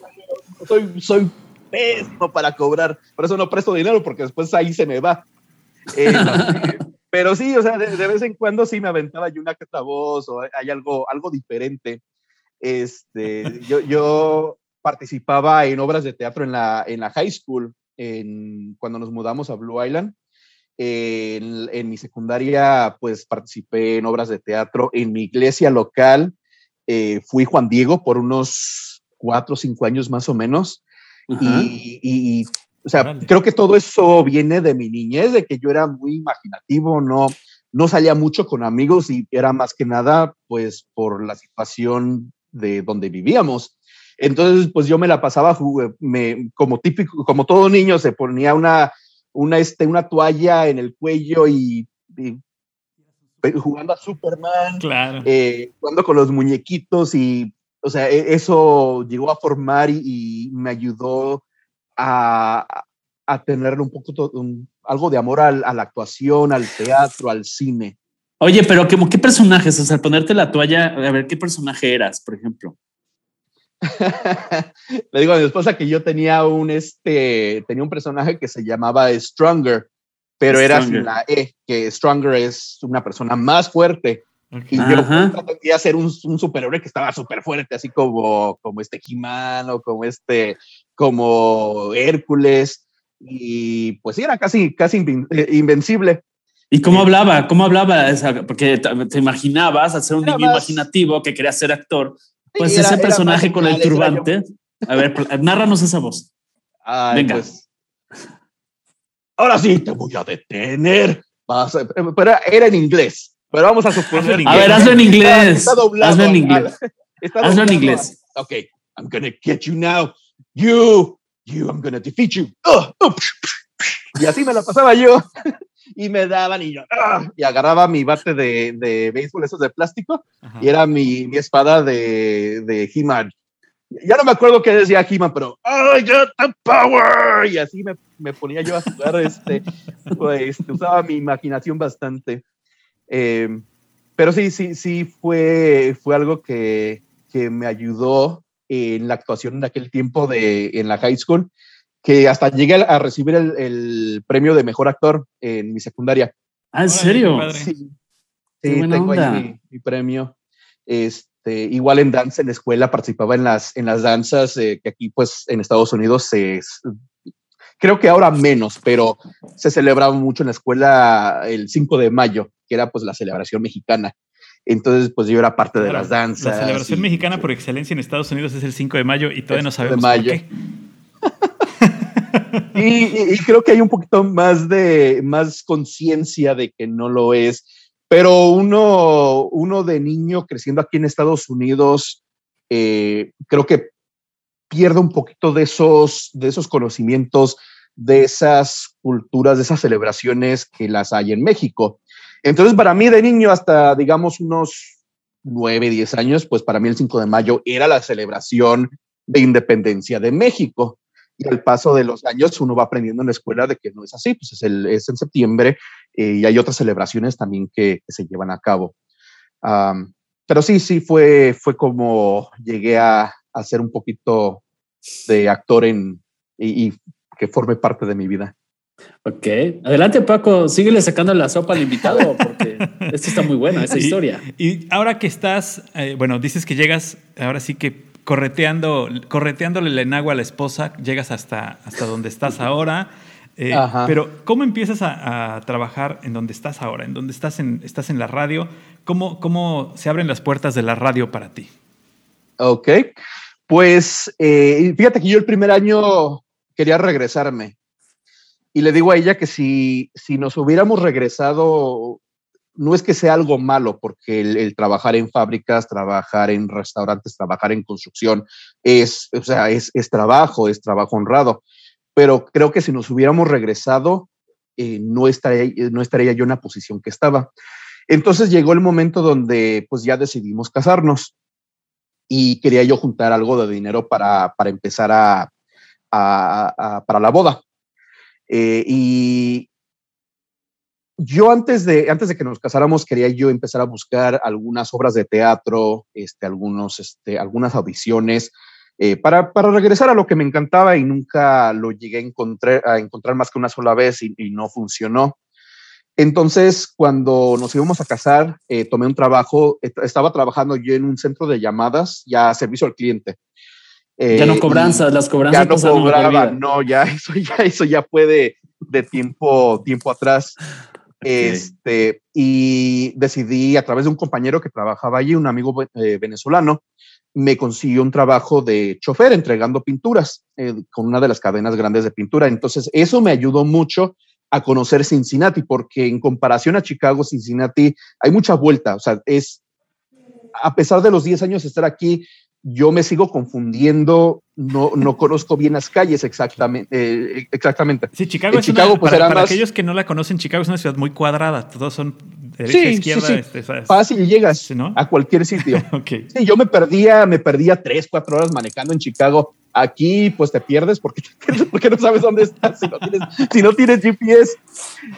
soy, soy pésimo para cobrar, por eso no presto dinero porque después ahí se me va. Eh, pero sí, o sea, de, de, vez en cuando sí me aventaba yo una que otra voz o hay algo, algo diferente. Este, yo, yo participaba en obras de teatro en la, en la high school, en, cuando nos mudamos a Blue Island. En, en, mi secundaria, pues participé en obras de teatro. En mi iglesia local, eh, fui Juan Diego por unos cuatro o cinco años más o menos. y, y, o sea, creo que todo eso viene de mi niñez, de que yo era muy imaginativo, no, no salía mucho con amigos y era más que nada, pues, por la situación de donde vivíamos. Entonces, pues yo me la pasaba me, como típico, como todo niño, se ponía una, una, este, una toalla en el cuello y, jugando a Superman, claro. Eh, jugando con los muñequitos y, o sea, e, eso llegó a formar y, me ayudó a, a, tener un poco, algo de amor a la actuación, al teatro, al cine. Oye, pero ¿qué personajes? O sea, ponerte la toalla, a ver, ¿qué personaje eras, por ejemplo? Le digo a mi esposa que yo tenía un, este, tenía un personaje que se llamaba Stronger, pero era sin la E, que Stronger es una persona más fuerte. Y yo quería ser un, un, superhéroe que estaba súper fuerte, así como, como este He-Man como este, como Hércules. Y pues sí, era casi, casi eh, invencible. ¿Y cómo hablaba? ¿Cómo hablaba? Porque te imaginabas hacer un niño imaginativo que quería ser actor. Pues ese personaje con el turbante. A ver, narranos esa voz. Venga. Pues. ahora sí te voy a detener. pero era en inglés. Pero vamos a suponer. A ver, hazlo en inglés. hazlo en inglés. hazlo en inglés. Ok, I'm gonna get you now. You, you, I'm gonna defeat you. Uh, uh, y así me la pasaba yo y me daban y yo, ¡ah! y agarraba mi bate de, de béisbol, esos de plástico, y era mi, mi espada de, de He-Man. Ya no me acuerdo qué decía He-Man, pero ¡I got the power! Y así me, me ponía yo a jugar, este, pues usaba mi imaginación bastante. Eh, pero sí, sí, sí, fue, fue algo que, que me ayudó en la actuación en aquel tiempo de, en la high school que hasta llegué a recibir el, premio de mejor actor en mi secundaria. ¿Ah, en serio? Sí, sí tengo ahí mi, premio. Este, igual en danza en la escuela, participaba en las, en las danzas que aquí pues en Estados Unidos se, creo que ahora menos, pero se celebraba mucho en la escuela el 5 de mayo, que era pues la celebración mexicana. Entonces, pues yo era parte de las danzas. La celebración mexicana por excelencia en Estados Unidos es el 5 de mayo y todavía no sabemos de mayo. por qué. y, creo que hay un poquito más de más conciencia de que no lo es. Pero uno, uno de niño creciendo aquí en Estados Unidos, eh, creo que pierde un poquito de esos, de esos conocimientos, de esas culturas, de esas celebraciones que las hay en México. Entonces, para mí de niño hasta, digamos, unos 9, 10 años, pues para mí el 5 de mayo era la celebración de independencia de México. Y al paso de los años uno va aprendiendo en la escuela de que no es así, pues es, el, es en septiembre eh, y hay otras celebraciones también que, se llevan a cabo. pero sí, sí, fue, fue como llegué a, hacer un poquito de actor en, y, que forme parte de mi vida. Ok, adelante Paco, síguele sacando la sopa al invitado porque esto está muy bueno, esa historia. Y ahora que estás, eh, bueno, dices que llegas, ahora sí que correteando, correteándole el enagua a la esposa, llegas hasta, hasta donde estás ahora. Eh, pero, ¿cómo empiezas a, trabajar en donde estás ahora? En donde estás en, estás en la radio. ¿Cómo, ¿Cómo se abren las puertas de la radio para ti? Ok, pues eh, fíjate que yo el primer año quería regresarme y le digo a ella que si, si nos hubiéramos regresado, no es que sea algo malo, porque el, trabajar en fábricas, trabajar en restaurantes, trabajar en construcción es, o sea, es, trabajo, es trabajo honrado, pero creo que si nos hubiéramos regresado, eh, no, estaría, no estaría yo en la posición que estaba. Entonces llegó el momento donde pues ya decidimos casarnos y quería yo juntar algo de dinero para, para empezar a, a, para la boda. Eh, y yo antes de, antes de que nos casáramos quería yo empezar a buscar algunas obras de teatro, este, algunos, este, algunas audiciones, eh, para, para, regresar a lo que me encantaba y nunca lo llegué a encontrar, a encontrar más que una sola vez y, y no funcionó. Entonces, cuando nos íbamos a casar, eh, tomé un trabajo, estaba trabajando yo en un centro de llamadas, ya servicio al cliente. ya no eh, cobranzas, las cobranzas. Ya no cobraba, no, ya eso ya, eso ya fue de, tiempo, tiempo atrás. Este, y decidí a través de un compañero que trabajaba allí, un amigo eh, venezolano, me consiguió un trabajo de chofer entregando pinturas con una de las cadenas grandes de pintura. Entonces, eso me ayudó mucho a conocer Cincinnati, porque en comparación a Chicago, Cincinnati, hay mucha vuelta. O sea, es, a pesar de los 10 años de estar aquí, yo me sigo confundiendo, no, no conozco bien las calles exactamente. Eh, exactamente. Sí, Chicago es Chicago, una, pues para, aquellos que no la conocen, Chicago es una ciudad muy cuadrada, todos son derecha, sí, izquierda. Sí, sí. Este, Fácil llegas a cualquier sitio. okay. Sí, yo me perdía, me perdía tres, cuatro horas manejando en Chicago Aquí, pues te pierdes porque, porque no sabes dónde estás si no tienes, si no tienes GPS.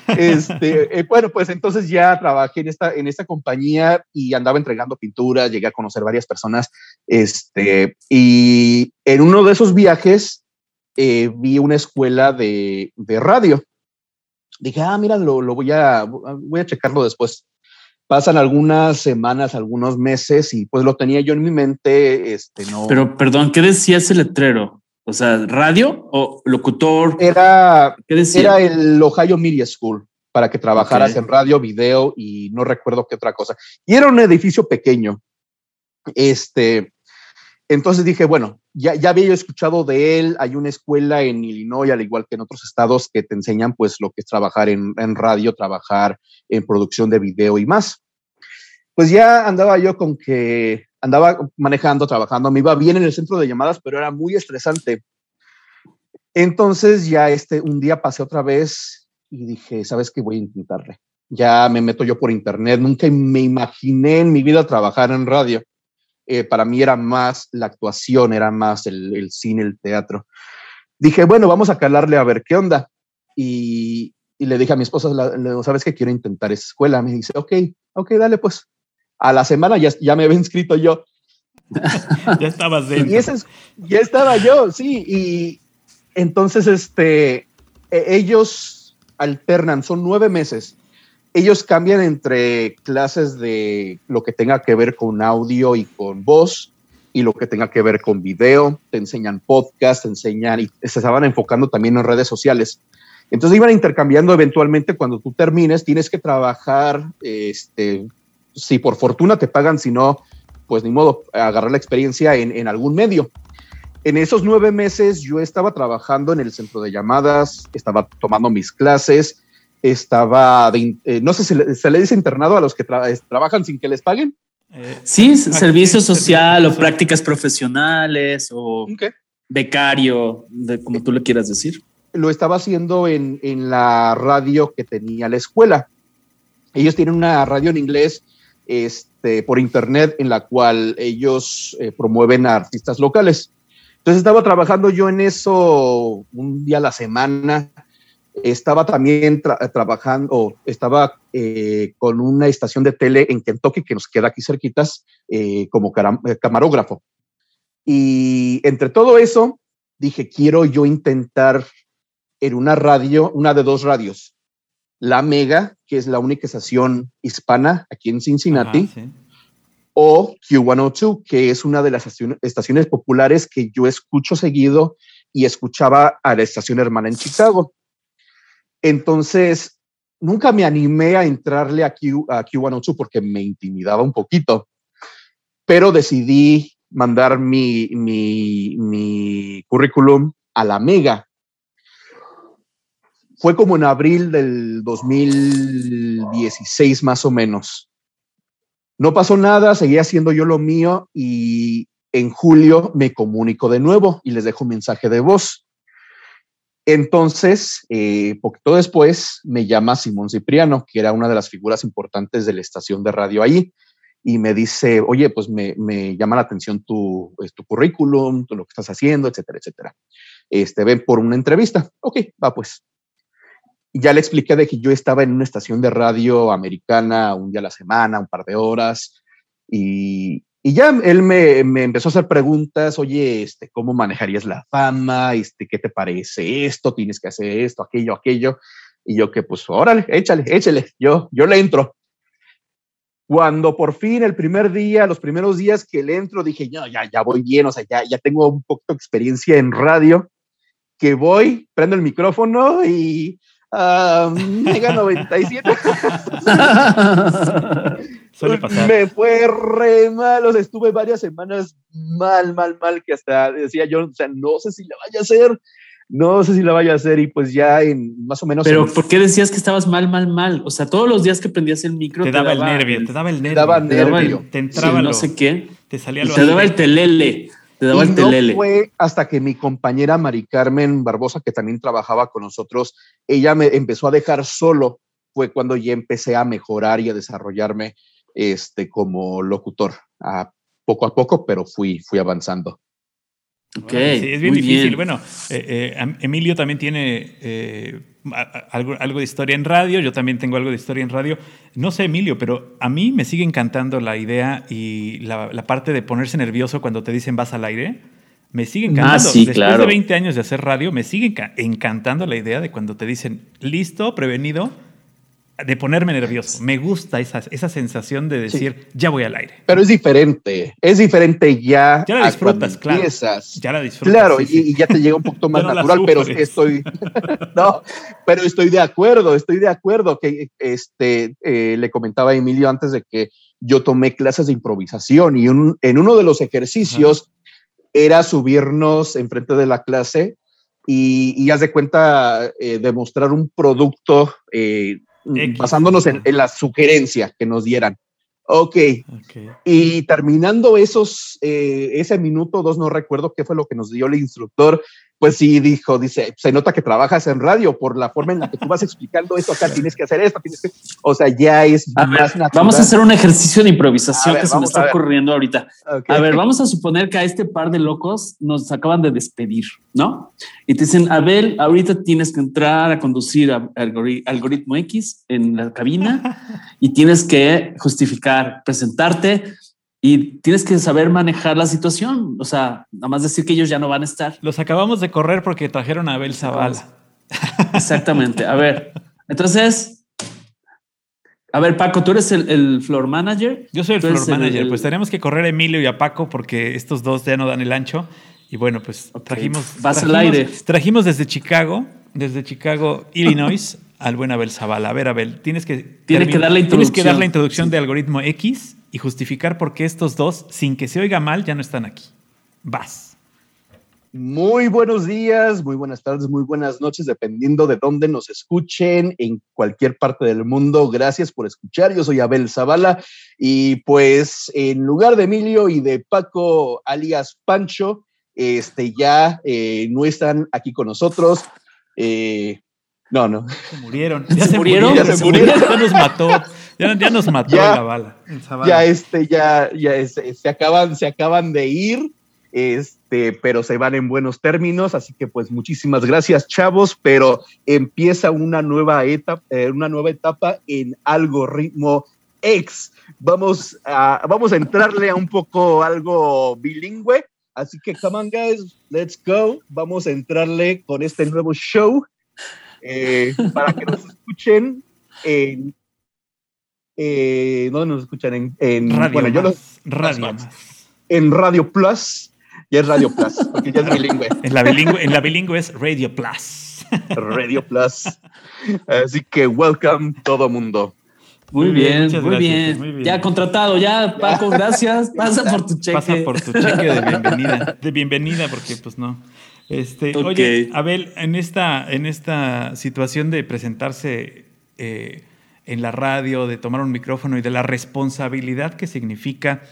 Este, eh, bueno, pues entonces ya trabajé en esta, en esta compañía y andaba entregando pinturas, llegué a conocer varias personas. Este, y en uno de esos viajes eh, vi una escuela de, de, radio. Dije, ah, mira, lo, lo voy, a, voy a checarlo después pasan algunas semanas, algunos meses y pues lo tenía yo en mi mente, este, no. Pero perdón, ¿qué decía ese letrero? O sea, radio o locutor. Era, ¿qué decía? Era el Ohio Media School para que trabajaras en radio, video y no recuerdo qué otra cosa. Y era un edificio pequeño. Este, entonces dije, bueno, ya, ya había yo escuchado de él, hay una escuela en Illinois, al igual que en otros estados, que te enseñan pues lo que es trabajar en, radio, trabajar en producción de video y más. Pues ya andaba yo con que andaba manejando, trabajando, me iba bien en el centro de llamadas, pero era muy estresante. Entonces ya este, un día pasé otra vez y dije, ¿sabes qué? Voy a intentarle. Ya me meto yo por internet, nunca me imaginé en mi vida trabajar en radio eh, para mí era más la actuación, era más el, cine, el teatro. Dije, bueno, vamos a calarle a ver qué onda. Y, le dije a mi esposa, ¿sabes que quiero intentar esa escuela? Me dice, ok, ok, dale pues. A la semana ya, ya me había inscrito yo. ya estabas dentro. Y ya estaba yo, sí. Y entonces, este, e, ellos alternan, son nueve meses ellos cambian entre clases de lo que tenga que ver con audio y con voz y lo que tenga que ver con video, te enseñan podcast, te enseñan y se estaban enfocando también en redes sociales. Entonces iban intercambiando eventualmente cuando tú termines, tienes que trabajar, este, si por fortuna te pagan, si no, pues ni modo, agarrar la experiencia en, en algún medio. En esos nueve meses yo estaba trabajando en el centro de llamadas, estaba tomando mis clases, estaba, eh, no sé si se le dice internado a los que trabajan sin que les paguen. Eh, sí, servicio social o prácticas profesionales o becario, como tú le quieras decir. Lo estaba haciendo en, en, la radio que tenía la escuela. Ellos tienen una radio en inglés este, por internet en la cual ellos eh, promueven a artistas locales. Entonces estaba trabajando yo en eso un día a la semana estaba también trabajando, estaba eh, con una estación de tele en Kentucky que nos queda aquí cerquitas eh, como eh, camarógrafo. Y entre todo eso, dije, quiero yo intentar en una radio, una de dos radios, la Mega, que es la única estación hispana aquí en Cincinnati, o Q102, que es una de las estaciones populares que yo escucho seguido y escuchaba a la estación hermana en Chicago. Entonces, nunca me animé a entrarle a, Q, a Q102 porque me intimidaba un poquito, pero decidí mandar mi, mi, currículum a la Mega. Fue como en abril del 2016 más o menos. No pasó nada, seguía haciendo yo lo mío y en julio me comunico de nuevo y les dejo un mensaje de voz. Entonces, eh, poquito después, me llama Simón Cipriano, que era una de las figuras importantes de la estación de radio ahí, y me dice, oye, pues me, llama la atención tu, pues, tu currículum, lo que estás haciendo, etcétera, etcétera. Este, ven por una entrevista. Ok, va pues. Ya le expliqué de que yo estaba en una estación de radio americana un día a la semana, un par de horas, y, y ya él me, me, empezó a hacer preguntas, oye, este, ¿cómo manejarías la fama? Este, ¿Qué te parece esto? ¿Tienes que hacer esto, aquello, aquello? Y yo que, pues, órale, échale, échale, yo, yo le entro. Cuando por fin el primer día, los primeros días que le entro, dije, no, ya, ya voy bien, o sea, ya, ya tengo un poco de experiencia en radio, que voy, prendo el micrófono y uh, Mega 97. Me fue re mal, o sea, estuve varias semanas mal, mal, mal, que hasta decía yo, o sea, no sé si la vaya a hacer, no sé si la vaya a hacer y pues ya en más o menos... Pero ¿por qué decías que estabas mal, mal, mal? O sea, todos los días que prendías el micro... Te, daba, el nervio, te daba el nervio. Te daba nervio. Te entraba no sé qué. Te salía lo Te daba el telele. Te daba el telele. No fue hasta que mi compañera Mari Carmen Barbosa, que también trabajaba con nosotros, ella me empezó a dejar solo, fue cuando ya empecé a mejorar y a desarrollarme este, como locutor, a poco a poco, pero fui, fui avanzando. Ok. Sí, es bien difícil. Bueno, eh, eh, Emilio también tiene eh, algo, algo, de historia en radio, yo también tengo algo de historia en radio. No sé, Emilio, pero a mí me sigue encantando la idea y la, parte de ponerse nervioso cuando te dicen vas al aire. Me sigue ah, encantando. sí, Después de 20 años de hacer radio, me sigue encantando la idea de cuando te dicen listo, prevenido de ponerme nervioso. Me gusta esa, esa sensación de decir, ya voy al aire. Pero es diferente, es diferente ya. Ya la disfrutas, claro. Ya la disfrutas. Claro, y, ya te llega un poquito más natural, pero estoy, no, pero estoy de acuerdo, estoy de acuerdo que este, eh, le comentaba a Emilio antes de que yo tomé clases de improvisación y en uno de los ejercicios era subirnos enfrente de la clase y, y haz de cuenta eh, demostrar un producto eh, basándonos en, la sugerencia que nos dieran. Ok. Y terminando esos, eh, ese minuto, dos, no recuerdo qué fue lo que nos dio el instructor, pues sí dijo, dice, se nota que trabajas en radio por la forma en la que tú vas explicando esto acá, tienes que hacer esto, tienes que, o sea, ya es más natural. Vamos a hacer un ejercicio de improvisación que se me está ocurriendo ahorita. A ver, vamos a suponer que a este par de locos nos acaban de despedir, ¿no? Y te dicen, Abel, ahorita tienes que entrar a conducir a algoritmo X en la cabina y tienes que justificar, presentarte y tienes que saber manejar la situación. O sea, nada más decir que ellos ya no van a estar. Los acabamos de correr porque trajeron a Abel Zavala. Exactamente. A ver, entonces, A ver, Paco, tú eres el, floor manager. Yo soy el floor manager. Pues tenemos que correr a Emilio y a Paco porque estos dos ya no dan el ancho. Y bueno, pues trajimos. Vas al aire. Trajimos desde Chicago, desde Chicago, Illinois, al buen Abel Zavala. A ver, Abel, tienes que. Tiene que dar la introducción. Tienes que dar la introducción de algoritmo X y justificar por qué estos dos, sin que se oiga mal, ya no están aquí. Vas. Muy buenos días, muy buenas tardes, muy buenas noches, dependiendo de dónde nos escuchen en cualquier parte del mundo. Gracias por escuchar. Yo soy Abel Zavala y pues en lugar de Emilio y de Paco alias Pancho, este ya eh, no están aquí con nosotros. Eh, no, no. Se murieron. ¿Ya se, murieron? Ya se murieron. Ya nos mató. Ya, nos mató la bala. Ya este, ya, ya se acaban, se acaban de ir. Este, pero se van en buenos términos, así que pues muchísimas gracias, chavos, pero empieza una nueva etapa, eh, una nueva etapa en algoritmo X. Vamos a, vamos a entrarle a un poco algo bilingüe, así que come on guys, let's go. Vamos a entrarle con este nuevo show eh, para que nos escuchen en eh, ¿dónde nos escuchan? En, Radio bueno, yo los, Radio En Radio Plus ya es Radio Plus, porque ya es bilingüe. En la bilingüe, en la bilingüe es Radio Plus. Radio Plus. Así que welcome todo mundo. Muy, bien, muy, bien. Ya contratado, ya, Paco, gracias. Pasa por tu cheque. Pasa por tu cheque de bienvenida. De bienvenida, porque pues no. Este, Oye, Abel, en esta, en esta situación de presentarse eh, en la radio, de tomar un micrófono y de la responsabilidad que significa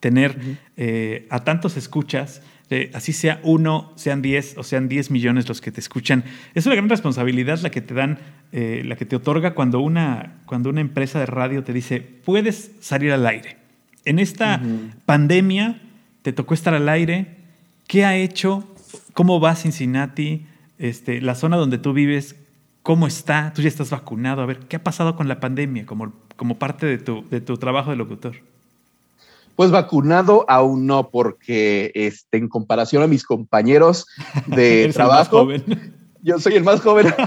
tener eh, a tantos escuchas, así sea uno, sean diez o sean diez millones los que te escuchan. Es una gran responsabilidad la que te dan, eh, la que te otorga cuando una, cuando una empresa de radio te dice, puedes salir al aire. En esta pandemia te tocó estar al aire. ¿Qué ha hecho? ¿Cómo va Cincinnati? Este, la zona donde tú vives, ¿cómo está? Tú ya estás vacunado. A ver, ¿qué ha pasado con la pandemia como, como parte de tu, de tu trabajo de locutor? Pues vacunado aún no, porque este, en comparación a mis compañeros de trabajo, yo soy el más joven.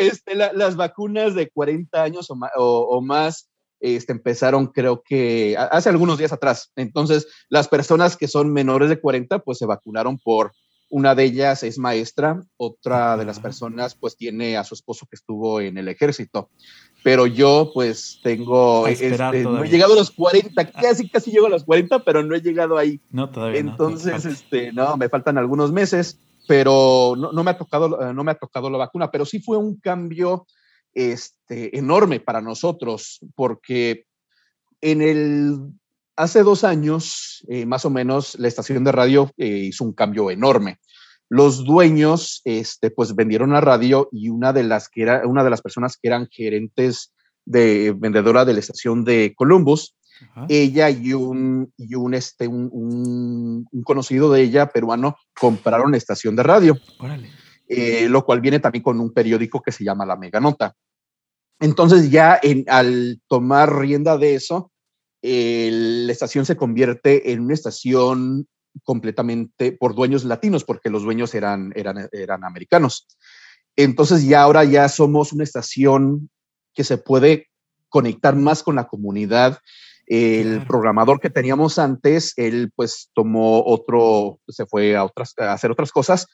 Este, las vacunas de 40 años o, más este, empezaron creo que hace algunos días atrás. Entonces, las personas que son menores de 40, pues se vacunaron por, una de ellas es maestra, otra de las personas pues tiene a su esposo que estuvo en el ejército. Pero yo pues tengo, este, no he llegado a los 40, casi casi llego a los 40, pero no he llegado ahí. No, todavía Entonces, este, no, me faltan algunos meses, pero no, me ha tocado, eh, no me ha tocado la vacuna, pero sí fue un cambio este, enorme para nosotros, porque en el, hace dos años, eh, más o menos, la estación de radio eh, hizo un cambio enorme los dueños, este, pues vendieron la radio y una de las que era, una de las personas que eran gerentes de vendedora de la estación de Columbus, ella y un, y un, este, un, conocido de ella, peruano, compraron la estación de radio. Eh, lo cual viene también con un periódico que se llama La Mega Nota. Entonces ya en, al tomar rienda de eso, la estación se convierte en una estación completamente por dueños latinos, porque los dueños eran, eran, eran americanos. Entonces ya ahora ya somos una estación que se puede conectar más con la comunidad. El programador que teníamos antes, él pues tomó otro, se fue a, otras, a hacer otras cosas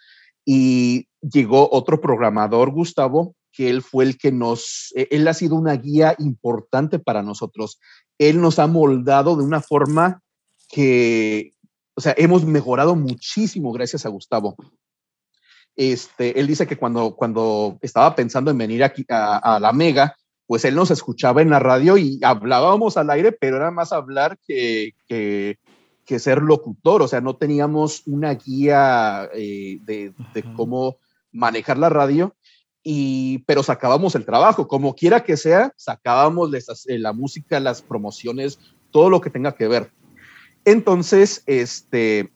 y llegó otro programador, Gustavo, que él fue el que nos, e, él ha sido una guía importante para nosotros. Él nos ha moldado de una forma que, o sea, hemos mejorado muchísimo gracias a Gustavo. Este, él dice que cuando, cuando estaba pensando en venir aquí a, la Mega, pues él nos escuchaba en la radio y hablábamos al aire, pero era más hablar que, que, ser locutor, o sea, no teníamos una guía eh, de, cómo manejar la radio, pero sacábamos el trabajo, como quiera que sea, sacábamos la música, las promociones, todo lo que tenga que ver. Entonces, este,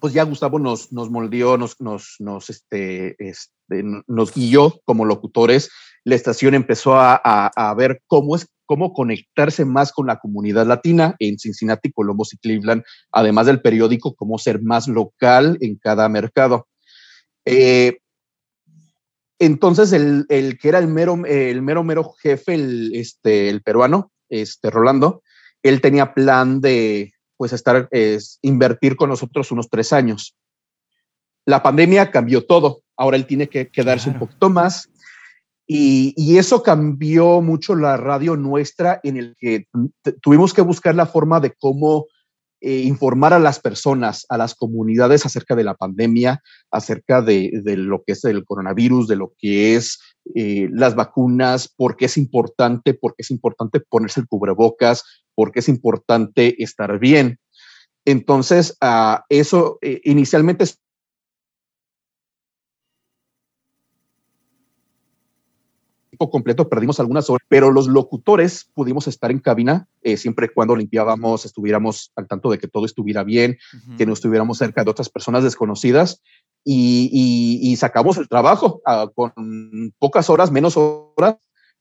pues ya Gustavo nos, nos moldeó, nos, nos, nos, este, este, guió como locutores. La estación empezó a, a, ver cómo es cómo conectarse más con la comunidad latina en Cincinnati, Columbus y Cleveland, además del periódico, cómo ser más local en cada mercado. Eh, entonces el, que era el mero, el mero, mero jefe, el, este, el peruano, este, Rolando, él tenía plan de, pues, estar, es, invertir con nosotros unos tres años. La pandemia cambió todo. Ahora él tiene que quedarse un poquito más. Y, y, eso cambió mucho la radio nuestra en el que tuvimos que buscar la forma de cómo eh, informar a las personas, a las comunidades acerca de la pandemia, acerca de, lo que es el coronavirus, de lo que es eh, las vacunas, por qué es importante, por qué es importante ponerse el cubrebocas, por qué es importante estar bien. Entonces, uh, eso eh, inicialmente completo, perdimos algunas horas, pero los locutores pudimos estar en cabina eh, siempre y cuando limpiábamos, estuviéramos al tanto de que todo estuviera bien, que no estuviéramos cerca de otras personas desconocidas y, sacamos el trabajo ah, con pocas horas, menos horas,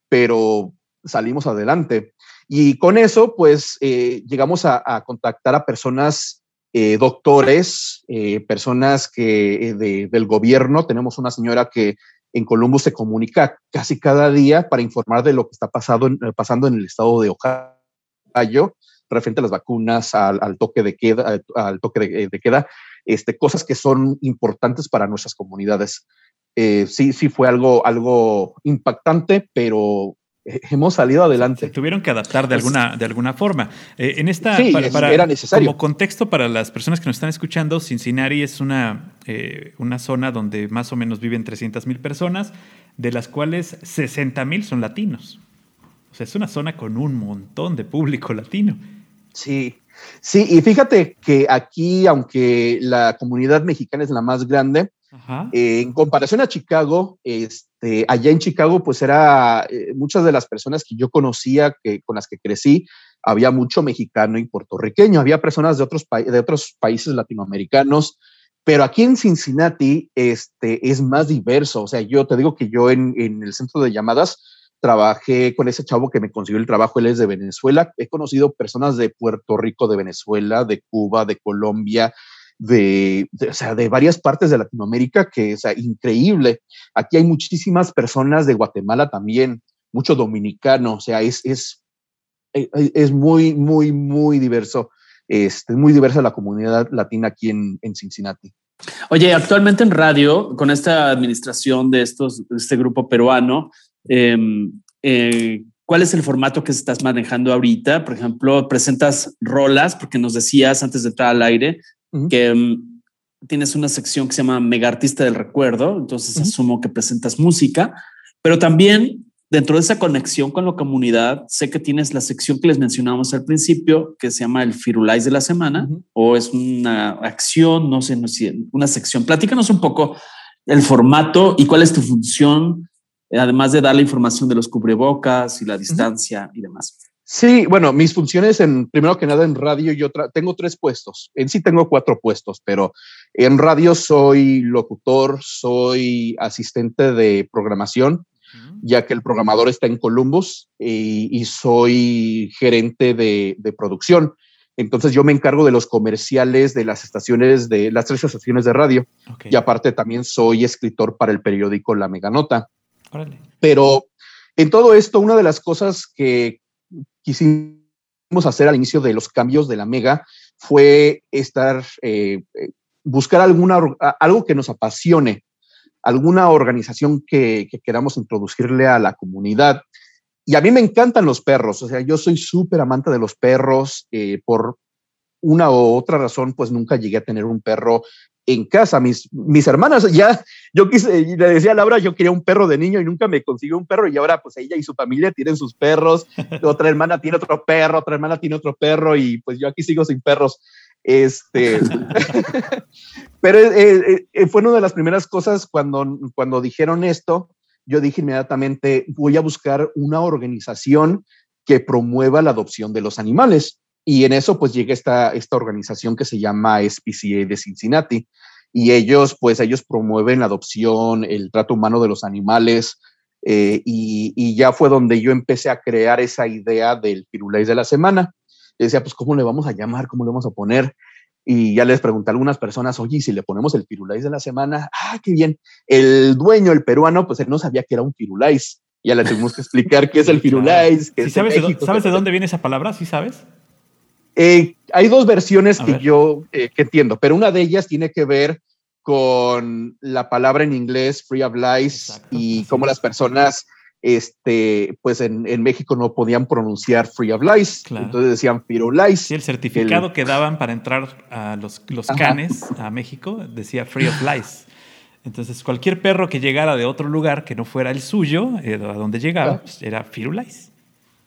pero salimos adelante. Y con eso, pues eh, llegamos a, contactar a personas eh, doctores, personas que del gobierno. Tenemos una señora que en Columbus se comunica casi cada día para informar de lo que está pasando en, el estado de Ohio referente a las vacunas, al, toque de queda, al, toque de, queda, este, cosas que son importantes para nuestras comunidades. Eh, sí, sí fue algo, algo impactante, pero hemos salido adelante. tuvieron que adaptar de alguna, de alguna forma. Eh, en esta, para, era necesario. Como contexto para las personas que nos están escuchando, Cincinnati es una, eh, una zona donde más o menos viven 300 mil personas, de las cuales 60 mil son latinos. O sea, es una zona con un montón de público latino. Sí, sí, y fíjate que aquí, aunque la comunidad mexicana es la más grande, eh, en comparación a Chicago, este, allá en Chicago, pues era eh, muchas de las personas que yo conocía, que, con las que crecí, había mucho mexicano y puertorriqueño, había personas de otros, de otros países latinoamericanos, pero aquí en Cincinnati este, es más diverso. O sea, yo te digo que yo en, en el centro de llamadas trabajé con ese chavo que me consiguió el trabajo, él es de Venezuela. He conocido personas de Puerto Rico, de Venezuela, de Cuba, de Colombia, de, o sea, de varias partes de Latinoamérica que es increíble. Aquí hay muchísimas personas de Guatemala también, mucho dominicano, o sea, es, es, e, e, es muy, muy, muy diverso. Este, muy diversa la comunidad latina aquí en, en Cincinnati. Oye, actualmente en radio, con esta administración de estos, este grupo peruano, em, eh, ¿cuál es el formato que estás manejando ahorita? Por ejemplo, presentas rolas, porque nos decías antes de entrar al aire que mm, tienes una sección que se llama Mega Artista del Recuerdo, entonces asumo que presentas música, pero también dentro de esa conexión con la comunidad, sé que tienes la sección que les mencionamos al principio, que se llama el Firulais de la semana, o es una acción, no sé, no sé, una sección. Platícanos un poco el formato y cuál es tu función, además de dar la información de los cubrebocas y la distancia y demás. Sí, bueno, mis funciones en, primero que nada en radio, yo tengo tres puestos. En sí tengo cuatro puestos, pero en radio soy locutor, soy asistente de programación, ya que el programador está en Columbus y, soy gerente de, producción. Entonces yo me encargo de los comerciales de las estaciones de las tres estaciones de radio y aparte también soy escritor para el periódico La Meganota. Pero en todo esto, una de las cosas que quisimos hacer al inicio de los cambios de la Mega fue estar, eh, eh, buscar alguna, algo que nos apasione, alguna organización que, queramos introducirle a la comunidad. Y a mí me encantan los perros, o sea, yo soy súper amante de los perros, eh, por una u otra razón, pues nunca llegué a tener un perro en casa. Mis, mis hermanas ya, yo quise, le decía a Laura, yo quería un perro de niño y nunca me consiguió un perro y ahora pues ella y su familia tienen sus perros, otra hermana tiene otro perro, otra hermana tiene otro perro y pues yo aquí sigo sin perros. Este, pero eh, eh, fue una de las primeras cosas cuando, cuando dijeron esto, yo dije inmediatamente, voy a buscar una organización que promueva la adopción de los animales. Y en eso pues llega esta, esta organización que se llama SPCA de Cincinnati. Y ellos pues ellos promueven la adopción, el trato humano de los animales. Eh, y, ya fue donde yo empecé a crear esa idea del Firulais de la semana. Y decía, pues, ¿cómo le vamos a llamar? ¿Cómo le vamos a poner? y ya les pregunté a algunas personas, oye, si le ponemos el firulais de la semana, ah, qué bien. El dueño, el peruano, pues él no sabía que era un firulais. Ya le tuvimos que explicar qué es el firulais. sabes, de, dónde viene esa palabra? ¿Sí sabes? Eh, hay dos versiones que yo eh, que entiendo, pero una de ellas tiene que ver con la palabra en inglés free of lies y cómo las personas este, pues en, México no podían pronunciar Free of Lies, entonces decían Firulais. Sí, el certificado que daban para entrar a los, los canes a México decía Free of Lies. Entonces, cualquier perro que llegara de otro lugar que no fuera el suyo, eh, a donde llegaba, pues, era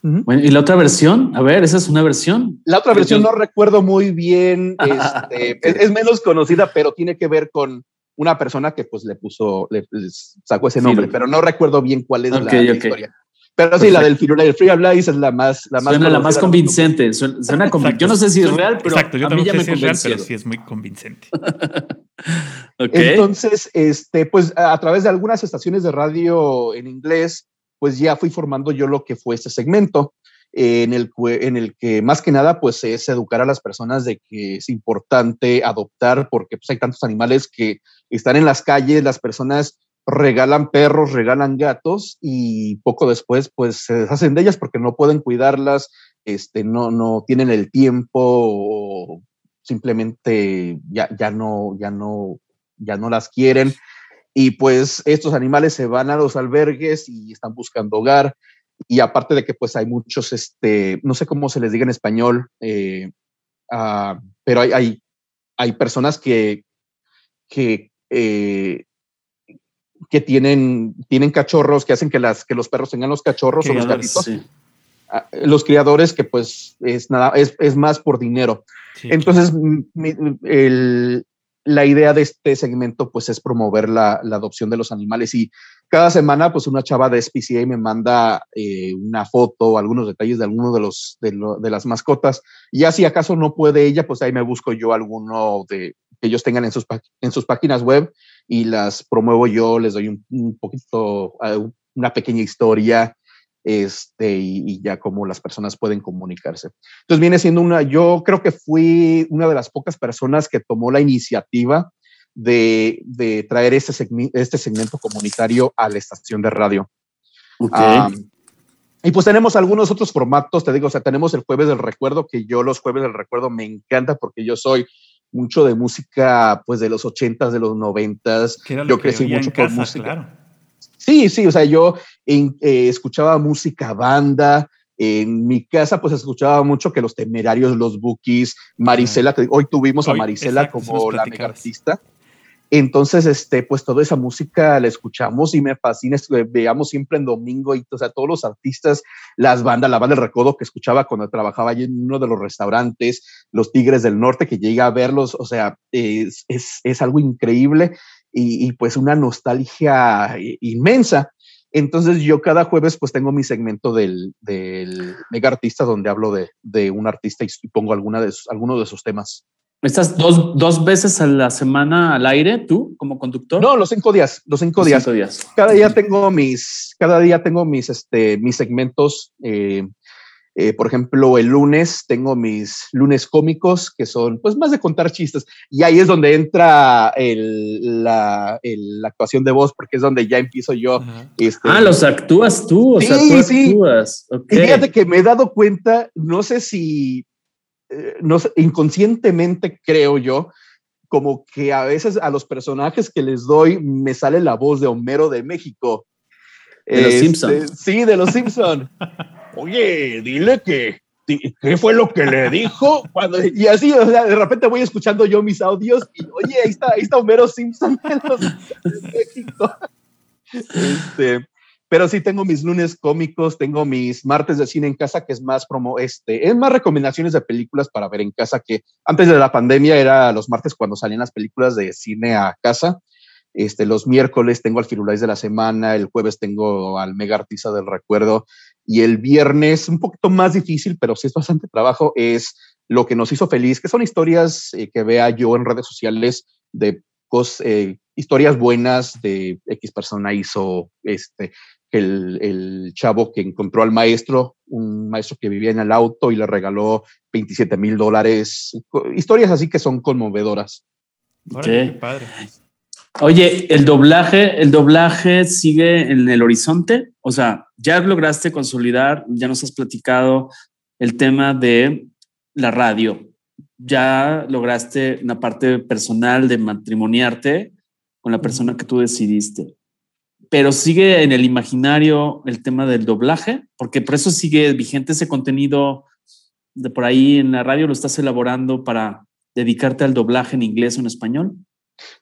Bueno, y la otra versión, a ver, esa es una versión. La otra versión no recuerdo muy bien, este, es, menos conocida, pero tiene que ver con una persona que pues le puso, le, sacó ese nombre, pero no recuerdo bien cuál es la, historia. Pero sí, la del Firula el Free Lies es la más, la más, suena la más convincente. Suena, yo no sé si es real, pero Exacto, yo a mí ya me si es real, pero sí es muy convincente. Entonces, este, pues a través de algunas estaciones de radio en inglés, pues ya fui formando yo lo que fue este segmento en el, en el que más que nada pues es educar a las personas de que es importante adoptar porque pues hay tantos animales que están en las calles, las personas regalan perros, regalan gatos y poco después pues se deshacen de ellas porque no pueden cuidarlas, este, no, no tienen el tiempo o simplemente ya, ya, no, ya, no, ya no las quieren. Y pues estos animales se van a los albergues y están buscando hogar y aparte de que pues hay muchos, este, no sé cómo se les diga en español, eh, ah, pero hay, hay, hay, personas que, que, eh, que tienen, tienen cachorros, que hacen que, las, que los perros tengan los cachorros o los gatitos. Ah, los criadores que pues es nada, es, es más por dinero. Entonces, el, la idea de este segmento pues es promover la, la, adopción de los animales y cada semana pues una chava de SPCA me manda eh, una foto, algunos detalles de alguno de los de, las mascotas. Y ya si acaso no puede ella pues ahí me busco yo alguno de que ellos tengan en sus, en sus páginas web y las promuevo yo, les doy un, poquito, uh, una pequeña historia este, y, ya como las personas pueden comunicarse. Entonces viene siendo una, yo creo que fui una de las pocas personas que tomó la iniciativa de, de traer este, segmento, este segmento comunitario a la estación de radio. y pues tenemos algunos otros formatos, te digo, o sea, tenemos el jueves del recuerdo, que yo los jueves del recuerdo me encanta porque yo soy mucho de música, pues de los ochentas, de los noventas. Yo crecí mucho con música. Claro. Sí, sí, o sea, yo eh, escuchaba música banda. En mi casa, pues escuchaba mucho que los temerarios, los bookies, Marisela, que hoy tuvimos a Marisela como la mega artista. Entonces, este, pues toda esa música la escuchamos y me fascina. Veamos siempre en domingo y, o sea, todos los artistas, las bandas, la banda del recodo que escuchaba cuando trabajaba allí en uno de los restaurantes, los Tigres del Norte, que llega a verlos, o sea, es, es, es algo increíble y, pues una nostalgia inmensa. Entonces yo cada jueves pues tengo mi segmento del, del mega artista donde hablo de, de un artista y pongo alguna de alguno de sus temas. ¿Estás dos, dos, veces a la semana al aire tú como conductor? No, los cinco días, los cinco, días. días. Cada día tengo mis, cada día tengo mis, este, mis segmentos eh, eh, por ejemplo, el lunes tengo mis lunes cómicos, que son pues más de contar chistes. Y ahí es donde entra la, actuación de voz, porque es donde ya empiezo yo. Este, ah, los actúas tú, o sí, sea, tú sí. actúas. fíjate que me he dado cuenta, no sé si, eh, no sé, inconscientemente creo yo, como que a veces a los personajes que les doy me sale la voz de Homero de México. De los Simpsons. Este, sí, de los Simpsons. oye, dile que, ¿qué fue lo que le dijo? Cuando, y así, o sea, de repente voy escuchando yo mis audios y, oye, ahí está, ahí está Homero Simpson en los México. Este, pero sí tengo mis lunes cómicos, tengo mis martes de cine en casa, que es más promo, este, es más recomendaciones de películas para ver en casa, que antes de la pandemia era los martes cuando salían las películas de cine a casa. Este, los miércoles tengo al Firulais de la semana, el jueves tengo al Mega Artista del Recuerdo y el viernes, un poquito más difícil, pero sí es bastante trabajo, es lo que nos hizo feliz, que son historias eh, que vea yo en redes sociales de cosas, eh, historias buenas de X persona hizo, este, el, el, chavo que encontró al maestro, un maestro que vivía en el auto y le regaló 27 mil dólares. Historias así que son conmovedoras. qué padre. Oye, el doblaje, el doblaje sigue en el horizonte. O sea, ya lograste consolidar, ya nos has platicado el tema de la radio. Ya lograste una parte personal de matrimoniarte con la persona que tú decidiste. Pero sigue en el imaginario el tema del doblaje, porque por eso sigue vigente ese contenido de por ahí en la radio, lo estás elaborando para dedicarte al doblaje en inglés o en español.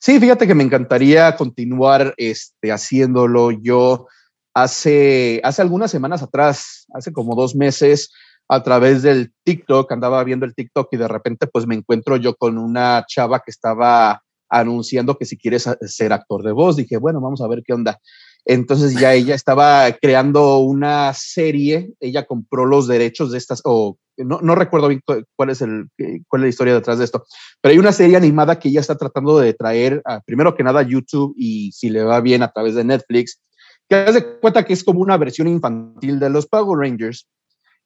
Sí, fíjate que me encantaría continuar este, haciéndolo. Yo hace, hace algunas semanas atrás, hace como dos meses, a través del TikTok, andaba viendo el TikTok y de repente pues me encuentro yo con una chava que estaba anunciando que si quieres ser actor de voz, dije, bueno, vamos a ver qué onda. Entonces ya ella estaba creando una serie, ella compró los derechos de estas, o no, no, recuerdo bien cuál es, el, cuál es la historia detrás de esto, pero hay una serie animada que ella está tratando de traer, primero que nada, a YouTube y si le va bien a través de Netflix, que hace cuenta que es como una versión infantil de los Power Rangers.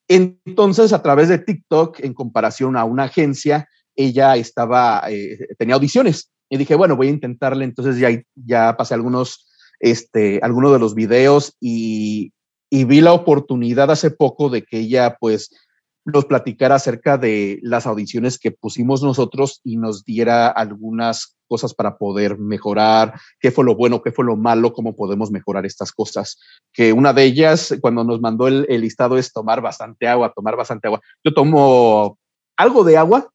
Entonces, a través de TikTok, en comparación a una agencia, ella estaba, eh, tenía audiciones. Y dije, bueno, voy a intentarle. Entonces ya, ya pasé algunos este, algunos de los videos y, vi la oportunidad hace poco de que ella pues nos platicara acerca de las audiciones que pusimos nosotros y nos diera algunas cosas para poder mejorar, qué fue lo bueno, qué fue lo malo, cómo podemos mejorar estas cosas. Que una de ellas, cuando nos mandó el, el listado, es tomar bastante agua, tomar bastante agua. Yo tomo algo de agua,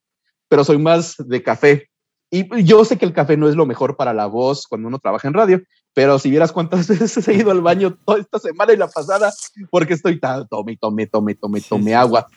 pero soy más de café. Y yo sé que el café no es lo mejor para la voz cuando uno trabaja en radio, pero si vieras cuántas veces he ido al baño toda esta semana y la pasada, porque estoy tan, tome, tome, tome, tome, tome agua.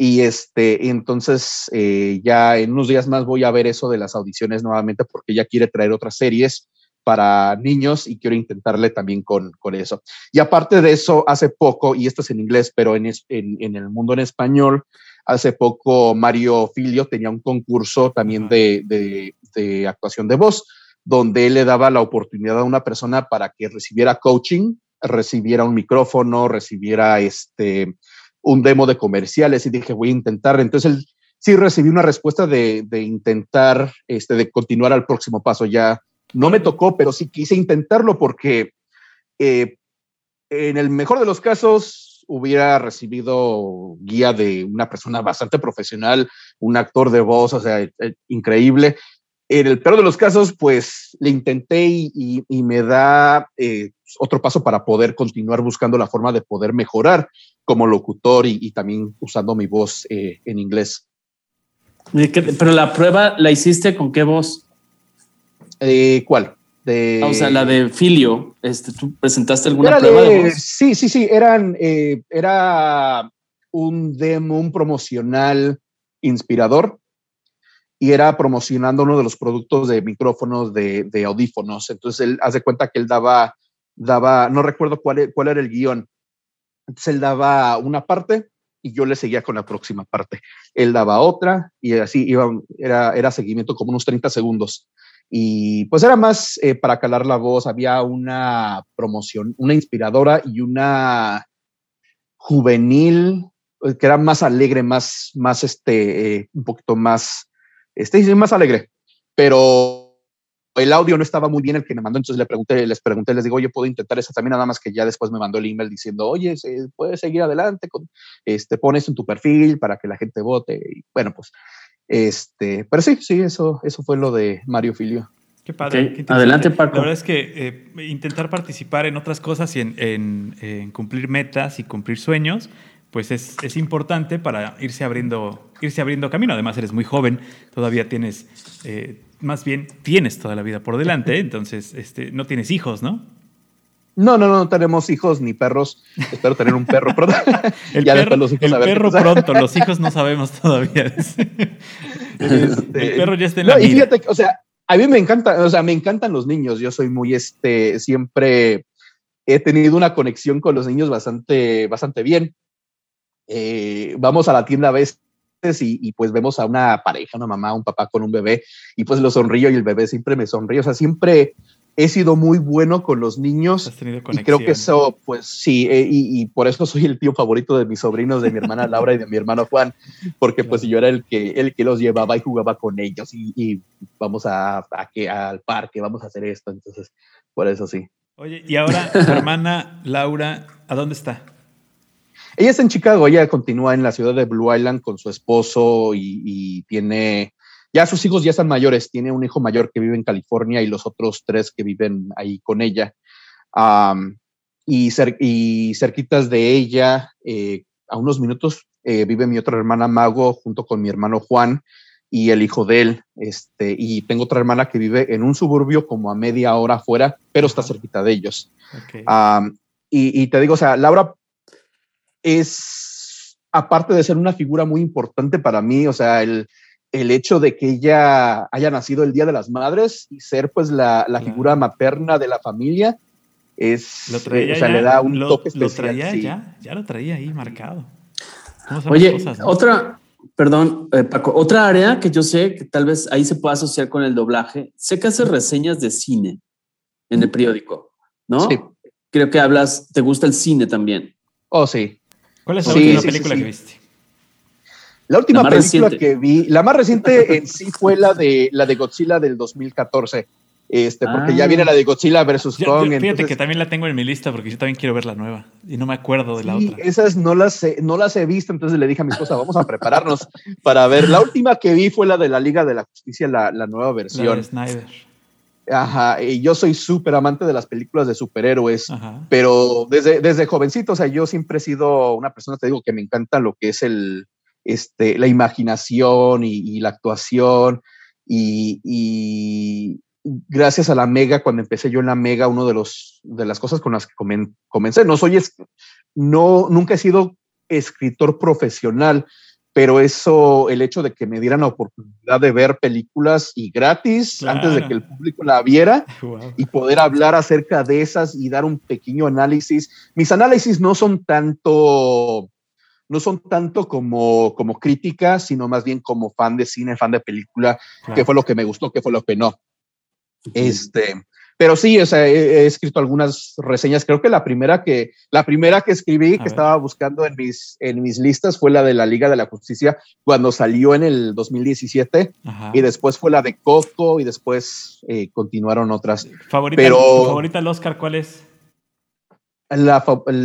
Y este, entonces eh, ya en unos días más voy a ver eso de las audiciones nuevamente porque ya quiere traer otras series para niños y quiero intentarle también con, con eso. Y aparte de eso, hace poco, y esto es en inglés, pero en, en, en el mundo en español, hace poco Mario Filio tenía un concurso también de, de, de actuación de voz donde él le daba la oportunidad a una persona para que recibiera coaching, recibiera un micrófono, recibiera este, un demo de comerciales y dije, voy a intentar. Entonces sí recibí una respuesta de, intentar, este, de continuar al próximo paso. Ya no me tocó, pero sí quise intentarlo porque eh, en el mejor de los casos hubiera recibido guía de una persona bastante profesional, un actor de voz, o sea, eh, increíble, en el peor de los casos, pues le intenté y, me da eh, otro paso para poder continuar buscando la forma de poder mejorar como locutor y, también usando mi voz eh, en inglés. Pero la prueba la hiciste con qué voz? Eh, ¿Cuál? De, o sea, la de Filio. Este, ¿Tú presentaste alguna prueba de, voz? Sí, sí, sí. Eran, era un demo, un promocional inspirador y era promocionando uno de los productos de micrófonos de, audífonos. Entonces él hace cuenta que él daba, daba, no recuerdo cuál, e, cuál era el guion. Entonces él daba una parte y yo le seguía con la próxima parte. Él daba otra y así iba, era, era seguimiento como unos 30 segundos. Y pues era más eh, para calar la voz, había una promoción, una inspiradora y una juvenil, eh, que era más alegre, más, más este, eh, un poquito más este más alegre, pero el audio no estaba muy bien el que me mandó, entonces le pregunté, les pregunté, les digo, oye, puedo intentar eso también, nada más que ya después me mandó el email diciendo, oye, puedes seguir adelante, con, este, pones en tu perfil para que la gente vote, y bueno, pues, este, pero sí, sí, eso, eso fue lo de Mario Filio. Qué padre. adelante, Paco. La verdad es que eh, intentar participar en otras cosas y en, cumplir metas y cumplir sueños, pues es, es, importante para irse abriendo, irse abriendo camino. Además, eres muy joven, todavía tienes, eh, más bien tienes toda la vida por delante, entonces este, no tienes hijos, ¿no? No, no, no tenemos hijos ni perros. Espero tener un perro pronto. el perro, los hijos el perro pronto, los hijos no sabemos todavía. Este, el perro ya está en la Y fíjate, o sea, a mí me encanta, o sea, me encantan los niños. Yo soy muy, este, siempre he tenido una conexión con los niños bastante, bastante bien. Eh, vamos a la tienda a veces y, pues vemos a una pareja, una mamá, un papá con un bebé y pues lo sonrío y el bebé siempre me sonríe. O sea, siempre he sido muy bueno con los niños. y creo que eso, pues sí, eh, y, por eso soy el tío favorito de mis sobrinos, de mi hermana Laura y de mi hermano Juan, porque pues yo era el que, el que los llevaba y jugaba con ellos y, vamos a, que, al parque, vamos a hacer esto. Entonces, por eso sí. Oye, y ahora tu hermana Laura, ¿a dónde está? Ella está en Chicago, ella continúa en la ciudad de Blue Island con su esposo y tiene ya sus hijos ya están mayores, tiene un hijo mayor que vive en California y los otros tres que viven ahí con ella. y, y, cerquitas de ella, eh, a unos minutos, eh, vive mi otra hermana Mago junto con mi hermano Juan y el hijo de él. Este, y tengo otra hermana que vive en un suburbio como a media hora afuera, pero está cerquita de ellos. y, y, te digo, o sea, Laura es, aparte de ser una figura muy importante para mí, o sea, el, el hecho de que ella haya nacido el Día de las Madres y ser pues la, figura materna de la familia es, lo traía o sea, le da un toque especial. Lo traía ya, ya lo traía ahí marcado. Oye, otra, perdón, eh, Paco, otra área que yo sé que tal vez ahí se pueda asociar con el doblaje, sé que haces reseñas de cine en el periódico, ¿no? Sí. Creo que hablas, te gusta el cine también. Oh, sí. ¿Cuál es la última película que viste? La última película que vi, la más reciente en sí fue la de la de Godzilla del 2014. Este, porque ya viene la de Godzilla versus Kong. fíjate que también la tengo en mi lista porque yo también quiero ver la nueva y no me acuerdo de la otra. Esas no las, he, no las he visto, entonces le dije a mi esposa, vamos a prepararnos para ver. La última que vi fue la de la Liga de la Justicia, la, nueva versión. La de Snyder. Ajá, y yo soy súper amante de las películas de superhéroes, pero desde, desde jovencito, o sea, yo siempre he sido una persona, te digo, que me encanta lo que es el, este, la imaginación y, la actuación. Y, gracias a la Mega, cuando empecé yo en la Mega, una de, los, de las cosas con las que comencé, no soy, no, nunca he sido escritor profesional, pero eso, el hecho de que me dieran la oportunidad de ver películas y gratis antes de que el público la viera y poder hablar acerca de esas y dar un pequeño análisis. Mis análisis no son tanto no son tanto como, como crítica, sino más bien como fan de cine, fan de película, qué fue lo que me gustó, qué fue lo que no. Este, pero sí, o sea, he, escrito algunas reseñas. Creo que la primera que, la primera que escribí, que estaba buscando en mis, en mis listas, fue la de la Liga de la Justicia cuando salió en el 2017. Y después fue la de Coco y después eh, continuaron otras. ¿Favorita, pero, favorita el Oscar cuál es? la,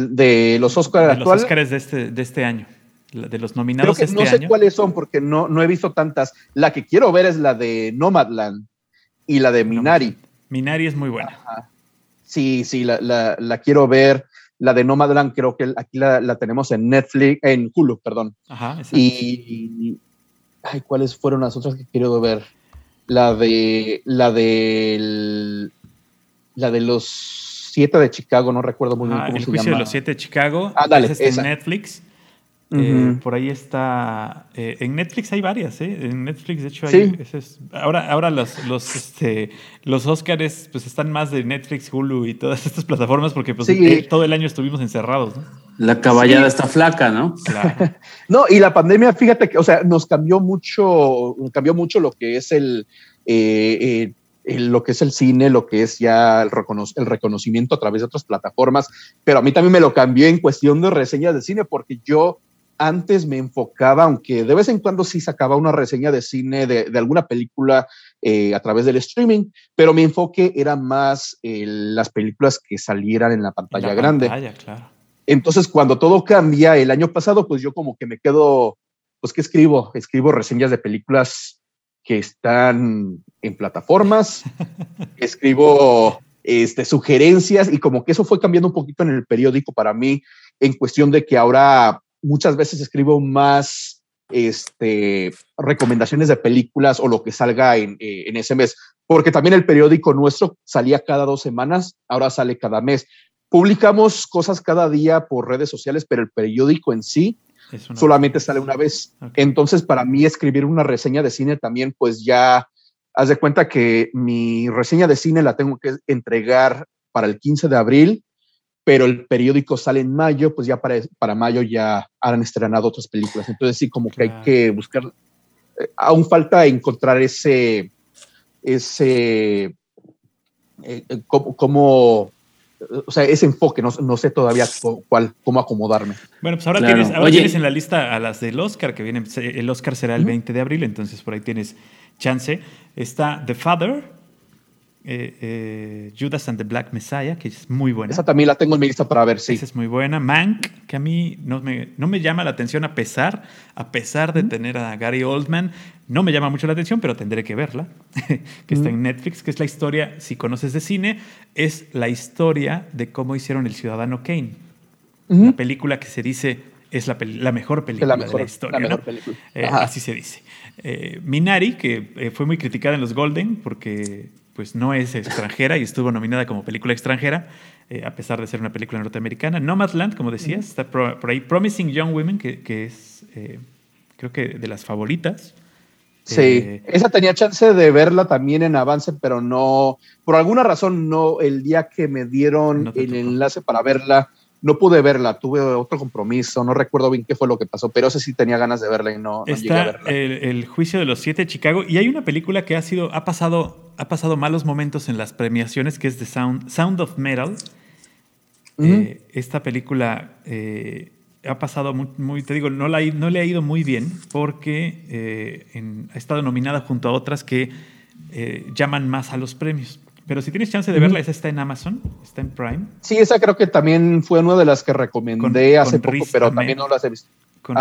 de los Oscars de Los Oscars de este, de este año. De los nominados Creo que este no sé cuáles son porque no, no he visto tantas. La que quiero ver es la de Nomadland y la de Minari. Minari es muy buena. Sí, sí, la, la, quiero ver. La de Nomadland creo que aquí la, tenemos en Netflix, en Hulu, perdón. Ajá, Y, ay, ¿cuáles fueron las otras que quiero ver? La de la de la de los siete de Chicago, no recuerdo muy bien cómo el juicio de los siete de Chicago. Ah, dale, es en Netflix. Eh, por ahí está. Eh, en Netflix hay varias, ¿eh? En Netflix, de hecho, hay. ahora ahora los, los, este, los Oscars pues, están más de Netflix, Hulu y todas estas plataformas porque pues, eh, todo el año estuvimos encerrados, ¿no? La caballada está flaca, ¿no? Claro. no, y la pandemia, fíjate que, o sea, nos cambió mucho, cambió mucho lo que es el lo que es el cine, lo que es ya el, el, reconocimiento a través de otras plataformas, pero a mí también me lo cambió en cuestión de reseñas de cine, porque yo antes me enfocaba, aunque de vez en cuando sí sacaba una reseña de cine de, alguna película eh, a través del streaming, pero mi enfoque era más las películas que salieran en la pantalla grande. Entonces, cuando todo cambia el año pasado, pues yo como que me quedo, pues, ¿qué escribo? Escribo reseñas de películas que están en plataformas, escribo este, sugerencias y como que eso fue cambiando un poquito en el periódico para mí en cuestión de que ahora muchas veces escribo más este, recomendaciones de películas o lo que salga en, eh, en ese mes, porque también el periódico nuestro salía cada dos semanas, ahora sale cada mes. Publicamos cosas cada día por redes sociales, pero el periódico en sí solamente sale una vez. Entonces, para mí escribir una reseña de cine también, pues ya, haz de cuenta que mi reseña de cine la tengo que entregar para el 15 de abril, pero el periódico sale en mayo, pues ya para, para mayo ya han estrenado otras películas. Entonces, sí, como que hay que buscar, eh, aún falta encontrar ese, ese eh, eh, cómo, o sea, ese enfoque, no, sé todavía cuál, cómo acomodarme. Bueno, pues ahora, tienes, ahora tienes, en la lista a las del Oscar, que viene, el Oscar será el 20 de abril, entonces por ahí tienes chance. Está The Father, eh, eh, Judas and the Black Messiah, que es muy buena. Esa también la tengo en mi lista para ver, sí. Esa es muy buena. Mank, que a mí no me, no me llama la atención a pesar, a pesar de tener a Gary Oldman, no me llama mucho la atención, pero tendré que verla, que está en Netflix, que es la historia, si conoces de cine, es la historia de cómo hicieron El Ciudadano Kane. La película que se dice es la, mejor película de la historia. Eh, así se dice. Minari, que fue muy criticada en los Golden porque pues no es extranjera y estuvo nominada como película extranjera, eh, a pesar de ser una película norteamericana. Nomadland, como decías, está por, ahí. Promising Young Women, que, es eh, creo que de las favoritas. Sí, eh, esa tenía chance de verla también en avance, pero no, por alguna razón no, el día que me dieron el enlace para verla, no pude verla, tuve otro compromiso, no recuerdo bien qué fue lo que pasó, pero sé si tenía ganas de verla y no, llegué a verla. El, el, juicio de los siete de Chicago y hay una película que ha sido, ha pasado, ha pasado malos momentos en las premiaciones, que es The Sound, Sound of Metal. Eh, esta película eh, ha pasado muy, te digo, no, la, no le ha ido muy bien porque eh, ha estado nominada junto a otras que llaman más a los premios. Pero si tienes chance de verla, esa está en Amazon, está en Prime. Sí, esa creo que también fue una de las que recomendé hace poco, pero también no las he visto. Con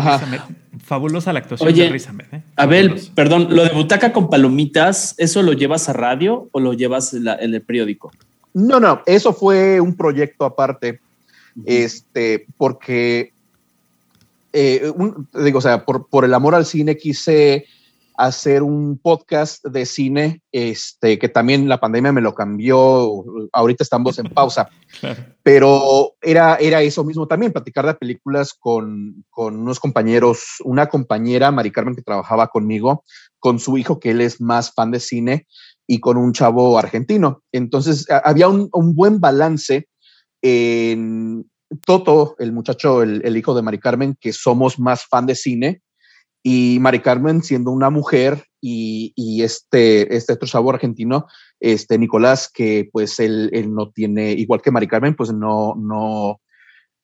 Fabulosa la actuación de Riz Ahmed. ¿eh? Abel, perdón, lo de butaca con palomitas, ¿eso lo llevas a radio o lo llevas en, el periódico? No, no, eso fue un proyecto aparte. Este, porque eh, digo, o sea, por, por el amor al cine quise hacer un podcast de cine, este, que también la pandemia me lo cambió, ahorita estamos en pausa, pero era, era eso mismo también, platicar de películas con, con, unos compañeros, una compañera, Mari Carmen, que trabajaba conmigo, con su hijo, que él es más fan de cine, y con un chavo argentino. Entonces, había un, un buen balance en Toto, el muchacho, el, el hijo de Mari Carmen, que somos más fan de cine, y Mari Carmen siendo una mujer y, y este, este otro chavo argentino, este Nicolás, que pues él, él, no tiene, igual que Mari Carmen, pues no, no,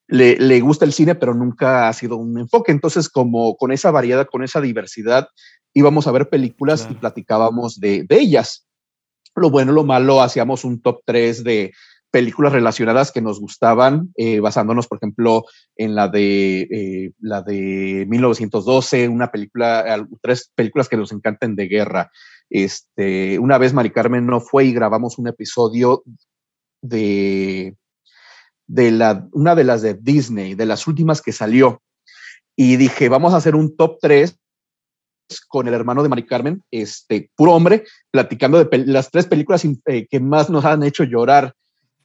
le, le, gusta el cine, pero nunca ha sido un enfoque. Entonces, como con esa variedad, con esa diversidad, íbamos a ver películas y platicábamos de, de ellas. Lo bueno, lo malo, hacíamos un top 3 de, películas relacionadas que nos gustaban, eh, basándonos, por ejemplo, en la de, eh, la de 1912, una película, tres películas que nos encantan de guerra. Este, una vez Mari Carmen no fue y grabamos un episodio de, de la, una de las de Disney, de las últimas que salió. Y dije, vamos a hacer un top 3 con el hermano de Mari Carmen, este, puro hombre, platicando de las tres películas eh, que más nos han hecho llorar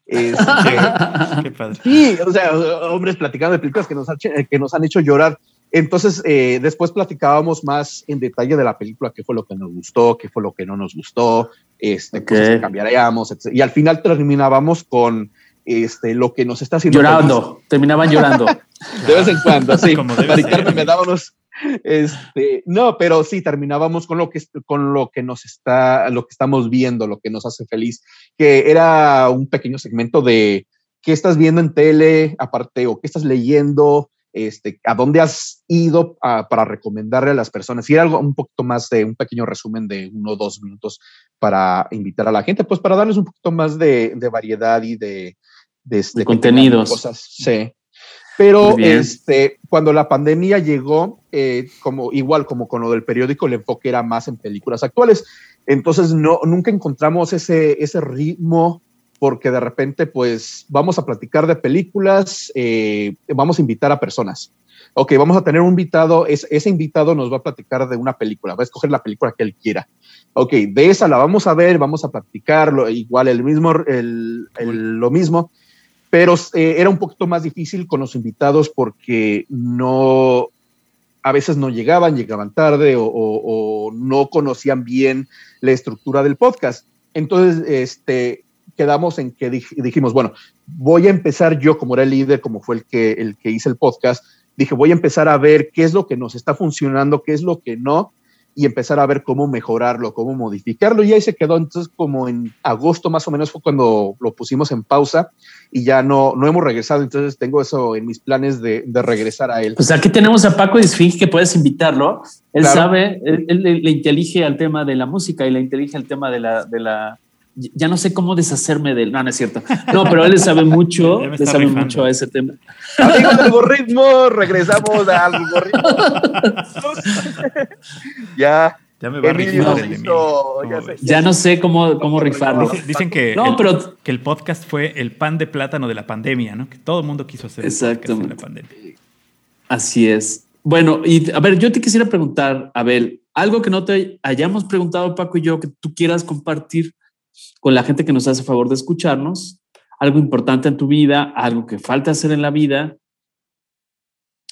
este, Qué padre. Sí, o sea, hombres platicando de películas que nos, han, que nos han hecho llorar. Entonces, eh, después platicábamos más en detalle de la película, qué fue lo que nos gustó, qué fue lo que no nos gustó, este, cosas que cambiaríamos, Y al final terminábamos con este, lo que nos está haciendo. Llorando, terminaban llorando. de vez en cuando, sí. me daba unos, este, no, pero sí, terminábamos con lo que, con lo que nos está, lo que estamos viendo, lo que nos hace feliz, que era un pequeño segmento de qué estás viendo en tele, aparte, o qué estás leyendo, este, a dónde has ido para recomendarle a las personas. Y era algo un poquito más de un pequeño resumen de uno o dos minutos para invitar a la gente, pues para darles un poquito más de, variedad y de, de, contenidos. Cosas. Sí. Pero este, cuando la pandemia llegó, eh, como igual como con lo del periódico, el enfoque era más en películas actuales. Entonces no, nunca encontramos ese, ese ritmo porque de repente pues vamos a platicar de películas, eh, vamos a invitar a personas. Ok, vamos a tener un invitado, ese invitado nos va a platicar de una película, va a escoger la película que él quiera. Ok, de esa la vamos a ver, vamos a platicar, igual el mismo, el, lo mismo pero eh, era un poquito más difícil con los invitados porque no, a veces no llegaban, llegaban tarde o, no conocían bien la estructura del podcast. Entonces, este, quedamos en que dijimos, bueno, voy a empezar yo, como era el líder, como fue el que, el que hice el podcast, dije, voy a empezar a ver qué es lo que nos está funcionando, qué es lo que no, y empezar a ver cómo mejorarlo, cómo modificarlo. Y ahí se quedó. Entonces, como en agosto más o menos fue cuando lo pusimos en pausa y ya no, no hemos regresado. Entonces, tengo eso en mis planes de, de regresar a él. Pues aquí tenemos a Paco Disfing, que puedes invitarlo. Él sabe, él, le intelige al tema de la música y le intelige al tema de la, de la ya no sé cómo deshacerme del. No, no es cierto. No, pero él le sabe mucho, le sabe mucho a ese tema. Amigos del algoritmo, regresamos al algoritmo. ya. Ya me va a ya, no sé cómo, cómo rifarlo. Dicen, que, no, el, pero, que el podcast fue el pan de plátano de la pandemia, ¿no? Que todo el mundo quiso hacer Exactamente. la pandemia. Así es. Bueno, y a ver, yo te quisiera preguntar, Abel, algo que no te hayamos preguntado, Paco y yo, que tú quieras compartir con la gente que nos hace favor de escucharnos, algo importante en tu vida, algo que falta hacer en la vida,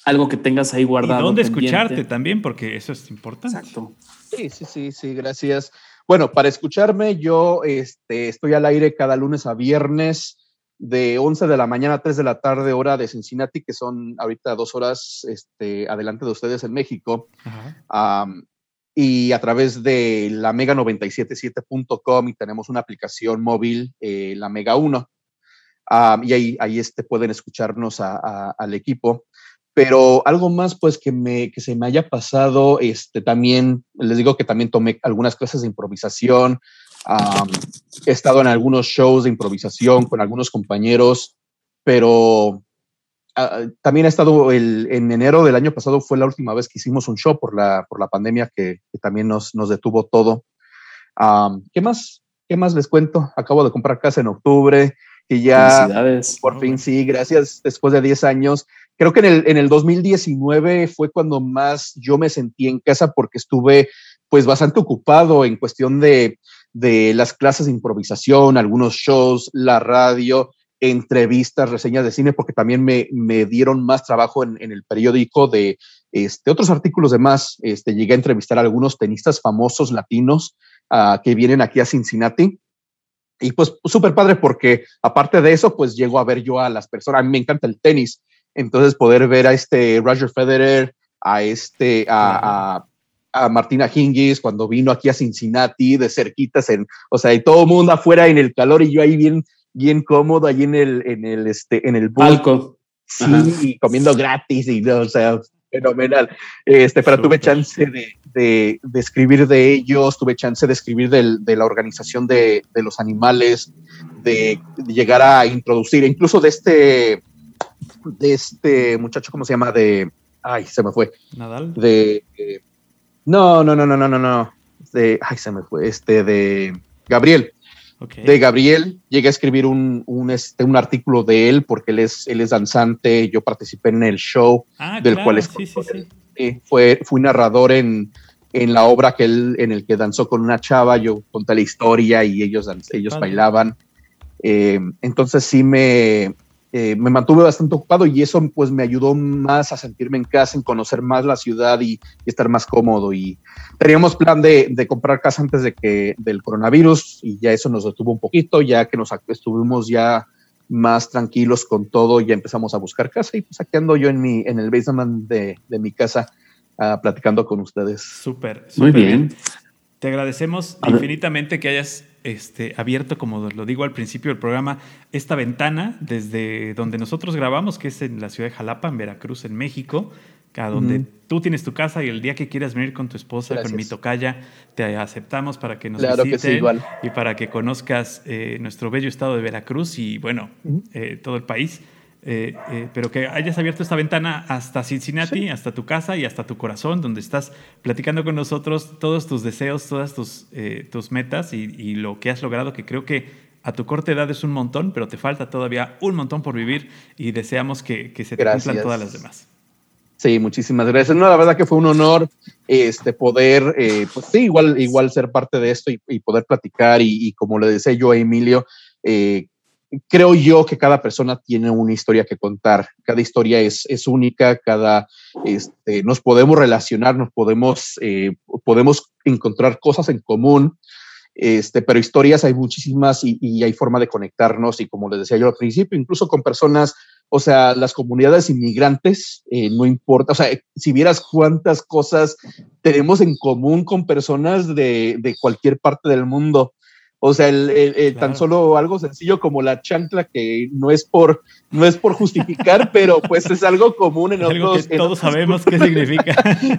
algo que tengas ahí guardado. Y dónde escucharte también, porque eso es importante. Exacto. Sí, sí, sí, sí, gracias. Bueno, para escucharme, yo este, estoy al aire cada lunes a viernes de 11 de la mañana a 3 de la tarde, hora de Cincinnati, que son ahorita dos horas este, adelante de ustedes en México y a través de la mega977.com y tenemos una aplicación móvil, eh, la Mega 1. y ahí, ahí este, pueden escucharnos al equipo. Pero algo más, pues, que, me, que se me haya pasado, este, también, les digo que también tomé algunas clases de improvisación, he estado en algunos shows de improvisación con algunos compañeros, pero Ah, también ha estado el, en enero del año pasado fue la última vez que hicimos un show por la, por la pandemia que, también nos, nos, detuvo todo. ¿Qué más? ¿Qué más les cuento? Acabo de comprar casa en octubre y ya por fin sí, gracias después de 10 años. Creo que en el, en el 2019 fue cuando más yo me sentí en casa porque estuve pues bastante ocupado en cuestión de, de las clases de improvisación, algunos shows, la radio entrevistas, reseñas de cine, porque también me, me dieron más trabajo en, en, el periódico de este, otros artículos de más. Este, llegué a entrevistar a algunos tenistas famosos latinos uh, que vienen aquí a Cincinnati. Y pues súper padre porque aparte de eso, pues llego a ver yo a las personas, a mí me encanta el tenis, entonces poder ver a este Roger Federer, a este, a, a, a Martina Hingis cuando vino aquí a Cincinnati de cerquitas, en, o sea, y todo el mundo afuera en el calor y yo ahí bien bien cómodo allí en el, en el, este, en el palco. Sí, comiendo gratis y, o sea, fenomenal. Este, pero tuve chance de, de, de, escribir de ellos, tuve chance de escribir del, de la organización de, de los animales, de, llegar a introducir, incluso de este, de este muchacho, ¿cómo se llama? De, ay, se me fue. Nadal. De, no, no, no, no, no, no, no. De, ay, se me fue. Este, de Gabriel de Gabriel. Llegué a escribir un, un, este, un, artículo de él porque él es, él es danzante. Yo participé en el show ah, del cual es, sí, sí, sí. fue, fui narrador en, en la obra que él, en el que danzó con una chava. Yo conté la historia y ellos, ellos bailaban. Eh, entonces sí me, eh, me mantuve bastante ocupado y eso pues me ayudó más a sentirme en casa, en conocer más la ciudad y, estar más cómodo. Y teníamos plan de, de, comprar casa antes de que del coronavirus y ya eso nos detuvo un poquito, ya que nos estuvimos ya más tranquilos con todo, ya empezamos a buscar casa y pues aquí ando yo en, mi, en el basement de, de mi casa uh, platicando con ustedes. Súper, muy bien. Te agradecemos infinitamente que hayas este, abierto, como lo digo al principio del programa, esta ventana desde donde nosotros grabamos, que es en la ciudad de Jalapa, en Veracruz, en México, a donde tú tienes tu casa y el día que quieras venir con tu esposa, con mi tocaya, te aceptamos para que nos claro visiten y para que conozcas eh, nuestro bello estado de Veracruz y, bueno, eh, todo el país. Eh, eh, pero que hayas abierto esta ventana hasta Cincinnati, hasta tu casa y hasta tu corazón, donde estás platicando con nosotros todos tus deseos, todas tus, eh, tus metas y, lo que has logrado, que creo que a tu corta edad es un montón, pero te falta todavía un montón por vivir y deseamos que, que se te cumplan todas las demás. Sí, muchísimas gracias. No, la verdad que fue un honor este, poder, pues sí, igual, igual ser parte de esto y, poder platicar y, y, como le decía yo a Emilio, eh, creo yo que cada persona tiene una historia que contar, cada historia es, es única, cada, este, nos podemos relacionar, nos podemos, eh, podemos encontrar cosas en común Este, pero historias hay muchísimas y, y, hay forma de conectarnos y como les decía yo al principio, incluso con personas, o sea, las comunidades inmigrantes, eh, no importa, o sea, si vieras cuántas cosas tenemos en común con personas de, de cualquier parte del mundo. O sea, el, el, tan solo algo sencillo como la chancla, que no es por, no es por justificar, pero pues es algo común en es otros. Que todos sabemos qué significa.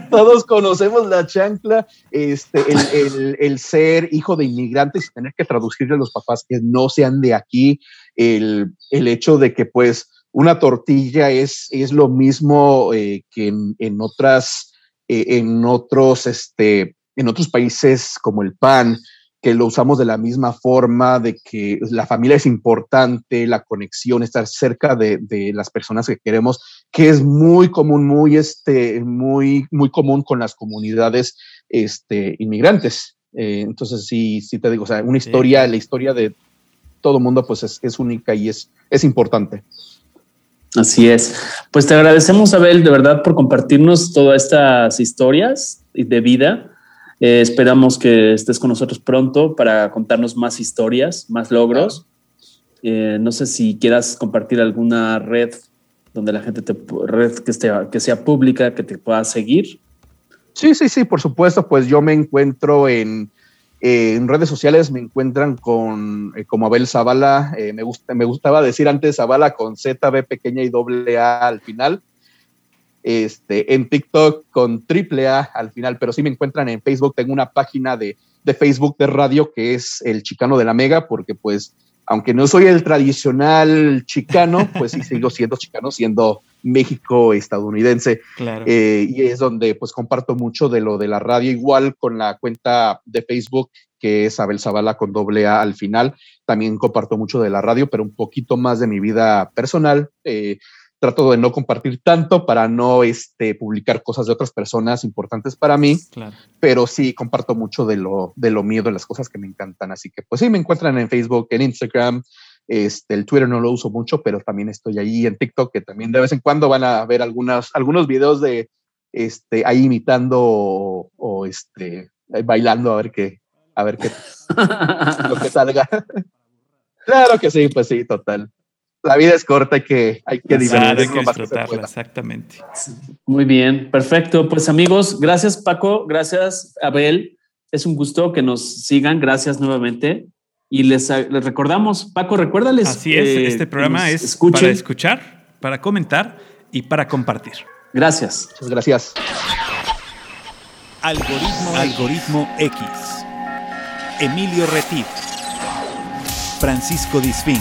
todos conocemos la chancla, este, el, el, ser hijo de inmigrantes y tener que traducirle a los papás que no sean de aquí, el, hecho de que pues una tortilla es, es lo mismo eh, que en, en otras, eh, en otros, este, en otros países como el pan que lo usamos de la misma forma, de que la familia es importante, la conexión, estar cerca de, de, las personas que queremos, que es muy común, muy, este, muy, muy común con las comunidades este, inmigrantes. Eh, entonces, sí, sí te digo, o sea, una historia, sí. la historia de todo mundo, pues es, es única y es, es importante. Así es. Pues te agradecemos, Abel, de verdad, por compartirnos todas estas historias de vida eh, esperamos que estés con nosotros pronto para contarnos más historias, más logros. Eh, no sé si quieras compartir alguna red donde la gente te red que, sea pública, que te pueda seguir. Sí, sí, sí, por supuesto. Pues yo me encuentro en, en redes sociales, me encuentran con eh, como Abel Zavala. Me, gusta, me gustaba decir antes Zavala con Z, B pequeña y doble A al final este, en TikTok con triple A al final, pero sí me encuentran en Facebook. Tengo una página de, de, Facebook de radio que es el Chicano de la Mega, porque pues, aunque no soy el tradicional chicano, pues sí sigo siendo chicano, siendo México estadounidense. Claro. Eh, y es donde pues comparto mucho de lo de la radio, igual con la cuenta de Facebook que es Abel Zavala con doble A al final. También comparto mucho de la radio, pero un poquito más de mi vida personal. Eh, trato de no compartir tanto para no este, publicar cosas de otras personas importantes para mí, claro. pero sí comparto mucho de lo, de lo mío, de las cosas que me encantan. Así que pues sí, me encuentran en Facebook, en Instagram, este, el Twitter no lo uso mucho, pero también estoy ahí en TikTok, que también de vez en cuando van a ver algunas, algunos videos de este, ahí imitando o, o este, bailando a ver qué, a ver qué, lo que salga. claro que sí, pues sí, total la vida es corta, hay que, hay que divertirse. Hay que disfrutarla, exactamente. Muy bien, perfecto. Pues amigos, gracias Paco, gracias Abel. Es un gusto que nos sigan, gracias nuevamente. Y les, les recordamos, Paco, recuérdales. Así es, eh, este programa es escuchen. para escuchar, para comentar y para compartir. Gracias. Muchas gracias. Algoritmo, Algoritmo X. Emilio Retif. Francisco Disfín.